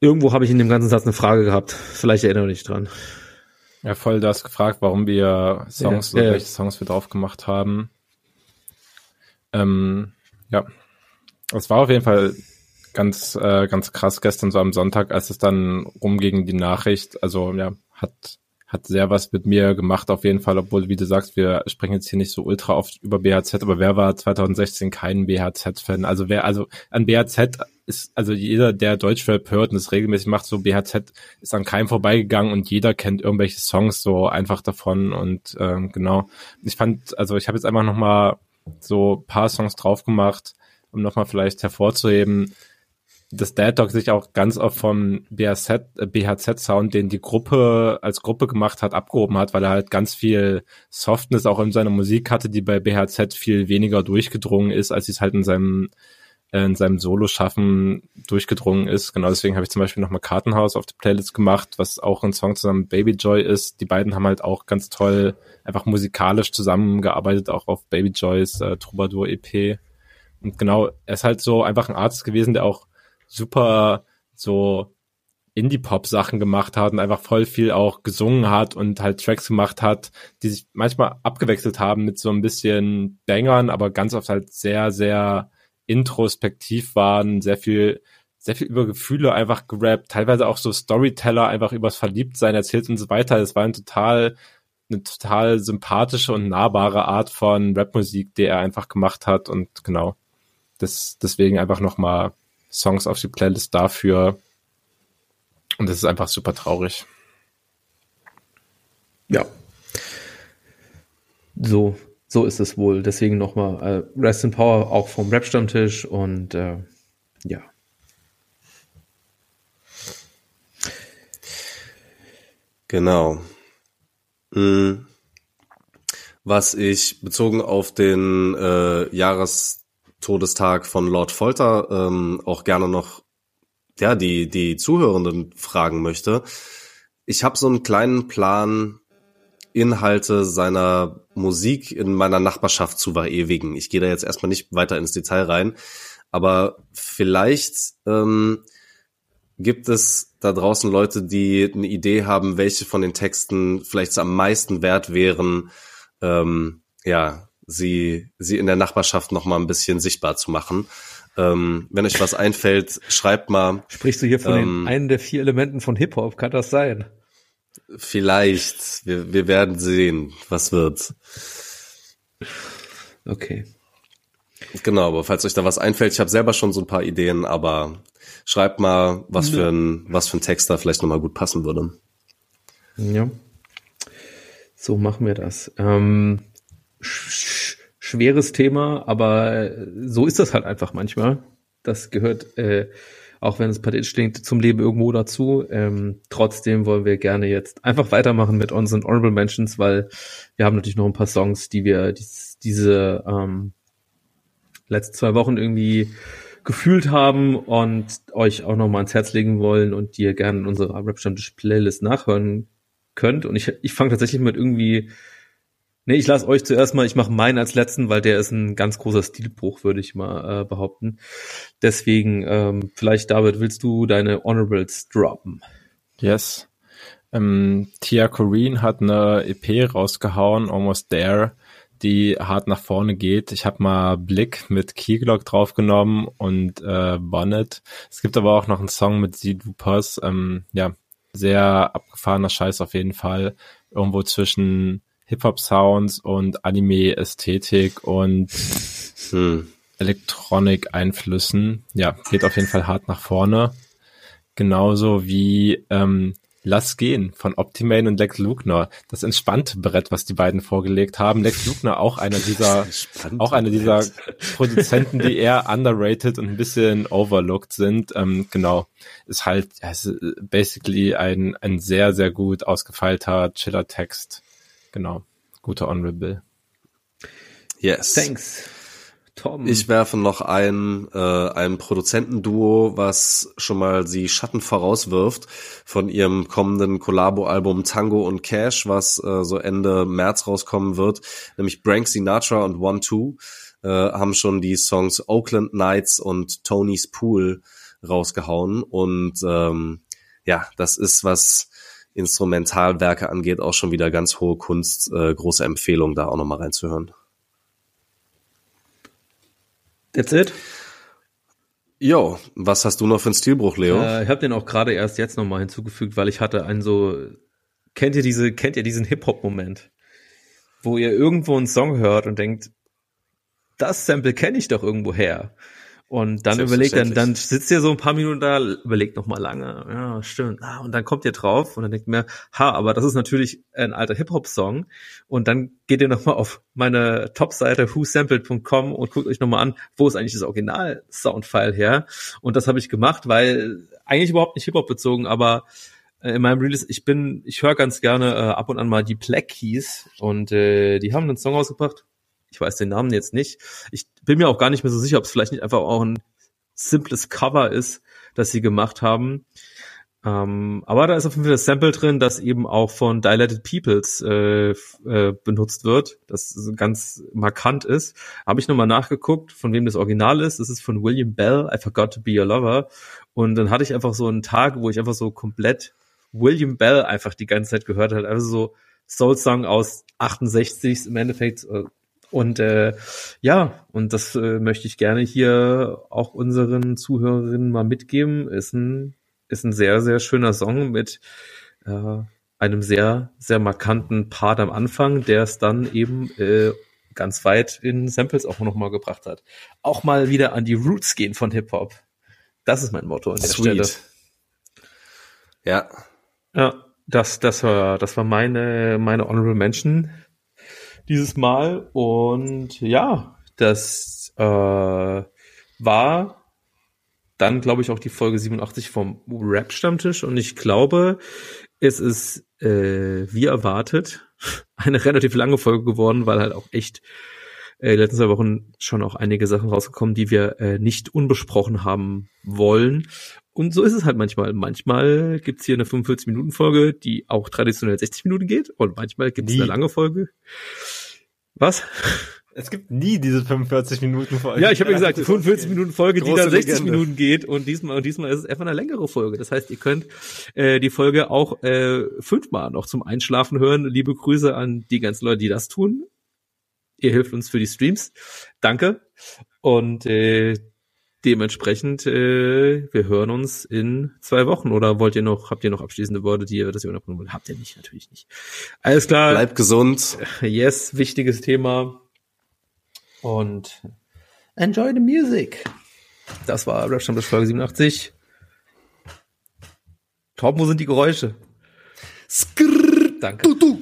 Irgendwo habe ich in dem ganzen Satz eine Frage gehabt. Vielleicht erinnere ich dran. Ja, voll, du hast gefragt, warum wir Songs, ja, ja, welche Songs wir drauf gemacht haben. Ähm, ja. Es war auf jeden Fall ganz, äh, ganz krass gestern so am Sonntag, als es dann rumging, die Nachricht. Also ja, hat, hat sehr was mit mir gemacht auf jeden Fall, obwohl, wie du sagst, wir sprechen jetzt hier nicht so ultra oft über BHZ, aber wer war 2016 kein BHZ-Fan? Also wer, also an BHZ ist, also jeder, der Deutschrap hört und es regelmäßig macht, so BHZ ist an keinem vorbeigegangen und jeder kennt irgendwelche Songs so einfach davon und ähm, genau. Ich fand, also ich habe jetzt einfach nochmal so paar Songs drauf gemacht, um nochmal vielleicht hervorzuheben, dass Dad sich auch ganz oft vom BHZ, äh, BHZ-Sound, den die Gruppe als Gruppe gemacht hat, abgehoben hat, weil er halt ganz viel Softness auch in seiner Musik hatte, die bei BHZ viel weniger durchgedrungen ist, als es halt in seinem äh, in seinem Solo-Schaffen durchgedrungen ist. Genau deswegen habe ich zum Beispiel nochmal Kartenhaus auf die Playlist gemacht, was auch ein Song zusammen Baby Joy ist. Die beiden haben halt auch ganz toll einfach musikalisch zusammengearbeitet, auch auf Baby Joys äh, Troubadour EP. Und genau, er ist halt so einfach ein Artist gewesen, der auch super so Indie-Pop-Sachen gemacht hat und einfach voll viel auch gesungen hat und halt Tracks gemacht hat, die sich manchmal abgewechselt haben mit so ein bisschen Bangern, aber ganz oft halt sehr, sehr introspektiv waren, sehr viel, sehr viel über Gefühle einfach gerappt, teilweise auch so Storyteller einfach übers Verliebtsein erzählt und so weiter. Es war ein total, eine total sympathische und nahbare Art von Rapmusik, die er einfach gemacht hat und genau. Das, deswegen einfach nochmal Songs auf die Playlist dafür, und das ist einfach super traurig. Ja. So, so ist es wohl. Deswegen nochmal äh, Rest in Power auch vom Rap-Stammtisch und äh, ja. Genau. Hm. Was ich bezogen auf den äh, Jahrestodestag von Lord Folter ähm, auch gerne noch ja, die, die Zuhörenden fragen möchte. Ich habe so einen kleinen Plan, Inhalte seiner Musik in meiner Nachbarschaft zu verewigen. Ich gehe da jetzt erstmal nicht weiter ins Detail rein, aber vielleicht ähm, gibt es da draußen Leute, die eine Idee haben, welche von den Texten vielleicht am meisten wert wären, ähm, ja, sie, sie in der Nachbarschaft noch mal ein bisschen sichtbar zu machen. Ähm, wenn euch was einfällt, schreibt mal. Sprichst du hier von ähm, den, einen der vier Elementen von Hip-Hop? Kann das sein? Vielleicht. Wir, wir werden sehen, was wird. Okay. Genau, aber falls euch da was einfällt, ich habe selber schon so ein paar Ideen, aber schreibt mal, was für ein, was für ein Text da vielleicht nochmal gut passen würde. Ja. So machen wir das. Ähm, schweres Thema, aber so ist das halt einfach manchmal. Das gehört, äh, auch wenn es pathetisch klingt, zum Leben irgendwo dazu. Ähm, trotzdem wollen wir gerne jetzt einfach weitermachen mit unseren Honorable Mentions, weil wir haben natürlich noch ein paar Songs, die wir dies, diese ähm, letzten zwei Wochen irgendwie gefühlt haben und euch auch noch mal ans Herz legen wollen und die ihr gerne in unserer Rap Playlist nachhören könnt. Und ich, ich fange tatsächlich mit irgendwie Nee, ich lasse euch zuerst mal, ich mache meinen als letzten, weil der ist ein ganz großer Stilbruch, würde ich mal äh, behaupten. Deswegen, ähm, vielleicht, David, willst du deine Honorables droppen? Yes. Ähm, Tia Coreen hat eine EP rausgehauen, Almost There, die hart nach vorne geht. Ich habe mal Blick mit Keyglock draufgenommen und äh, Bonnet. Es gibt aber auch noch einen Song mit Sidupos. Ähm, ja, sehr abgefahrener Scheiß auf jeden Fall. Irgendwo zwischen Hip-Hop-Sounds und Anime-Ästhetik und hm. Elektronik-Einflüssen. Ja, geht auf jeden Fall hart nach vorne. Genauso wie ähm, Lass gehen von Optimane und Lex Lugner. Das entspannte Brett, was die beiden vorgelegt haben. Lex Lugner auch einer dieser, auch einer dieser Produzenten, die eher underrated und ein bisschen overlooked sind. Ähm, genau. Ist halt, ist basically ein, ein sehr, sehr gut ausgefeilter Chiller-Text. Genau. Guter Honorable. Yes. Thanks. Tom. Ich werfe noch ein, äh, ein Produzentenduo, was schon mal sie Schatten vorauswirft von ihrem kommenden Collabo-Album Tango und Cash, was äh, so Ende März rauskommen wird, nämlich Brank Sinatra und One Two äh, haben schon die Songs Oakland Nights und Tony's Pool rausgehauen und ähm, ja, das ist was Instrumentalwerke angeht, auch schon wieder ganz hohe Kunst. Äh, große Empfehlung, da auch nochmal reinzuhören. That's it? Jo, was hast du noch für einen Stilbruch, Leo? Äh, ich habe den auch gerade erst jetzt nochmal hinzugefügt, weil ich hatte einen so, kennt ihr diese, kennt ihr diesen Hip-Hop-Moment, wo ihr irgendwo einen Song hört und denkt, das Sample kenne ich doch irgendwo her. Und dann überlegt, dann, dann sitzt ihr so ein paar Minuten da, überlegt noch mal lange, ja, stimmt. Ah, und dann kommt ihr drauf und dann denkt mir, ha, aber das ist natürlich ein alter Hip-Hop-Song. Und dann geht ihr noch mal auf meine Top-Seite whosampled.com und guckt euch noch mal an, wo ist eigentlich das Original-Soundfile her. Und das habe ich gemacht, weil eigentlich überhaupt nicht Hip-Hop bezogen, aber äh, in meinem Release, ich bin, ich höre ganz gerne äh, ab und an mal die Black Keys und äh, die haben einen Song ausgebracht, ich weiß den Namen jetzt nicht. Ich bin mir auch gar nicht mehr so sicher, ob es vielleicht nicht einfach auch ein simples Cover ist, das sie gemacht haben. Ähm, aber da ist auf jeden Fall das Sample drin, das eben auch von Dilated Peoples äh, äh, benutzt wird, das ganz markant ist. Habe ich nochmal nachgeguckt, von wem das Original ist. Das ist von William Bell, I Forgot to Be Your Lover. Und dann hatte ich einfach so einen Tag, wo ich einfach so komplett William Bell einfach die ganze Zeit gehört habe. Also so Soul Song aus 68 im Endeffekt. Und äh, ja, und das äh, möchte ich gerne hier auch unseren Zuhörerinnen mal mitgeben. Ist ein ist ein sehr, sehr schöner Song mit äh, einem sehr, sehr markanten Part am Anfang, der es dann eben äh, ganz weit in Samples auch nochmal gebracht hat. Auch mal wieder an die Roots gehen von Hip-Hop. Das ist mein Motto an der Sweet. Stelle. Ja. Ja, das, das war, das war meine, meine Honorable Mention dieses Mal. Und ja, das äh, war dann glaube ich auch die Folge 87 vom Rap-Stammtisch und ich glaube, es ist äh, wie erwartet eine relativ lange Folge geworden, weil halt auch echt äh, letzten zwei Wochen schon auch einige Sachen rausgekommen, die wir äh, nicht unbesprochen haben wollen. Und so ist es halt manchmal. Manchmal gibt's hier eine 45-Minuten-Folge, die auch traditionell 60 Minuten geht und manchmal gibt's eine lange Folge. Was? Es gibt nie diese 45 Minuten Folge. Ja, ich habe ja gesagt, 45 Minuten Folge, die dann 60 Legende. Minuten geht und diesmal und diesmal ist es einfach eine längere Folge. Das heißt, ihr könnt äh, die Folge auch äh, fünfmal noch zum Einschlafen hören. Liebe Grüße an die ganzen Leute, die das tun. Ihr hilft uns für die Streams. Danke. Und äh, dementsprechend, äh, wir hören uns in zwei Wochen. Oder wollt ihr noch, habt ihr noch abschließende Worte, die ihr das ihr unterbringen wollt? Habt ihr nicht, natürlich nicht. Alles klar. Bleibt gesund. Yes, wichtiges Thema. Und enjoy the music. Das war Rap Stammtisch Folge 87. Torben, wo sind die Geräusche? Skrrr, Danke. Du, du.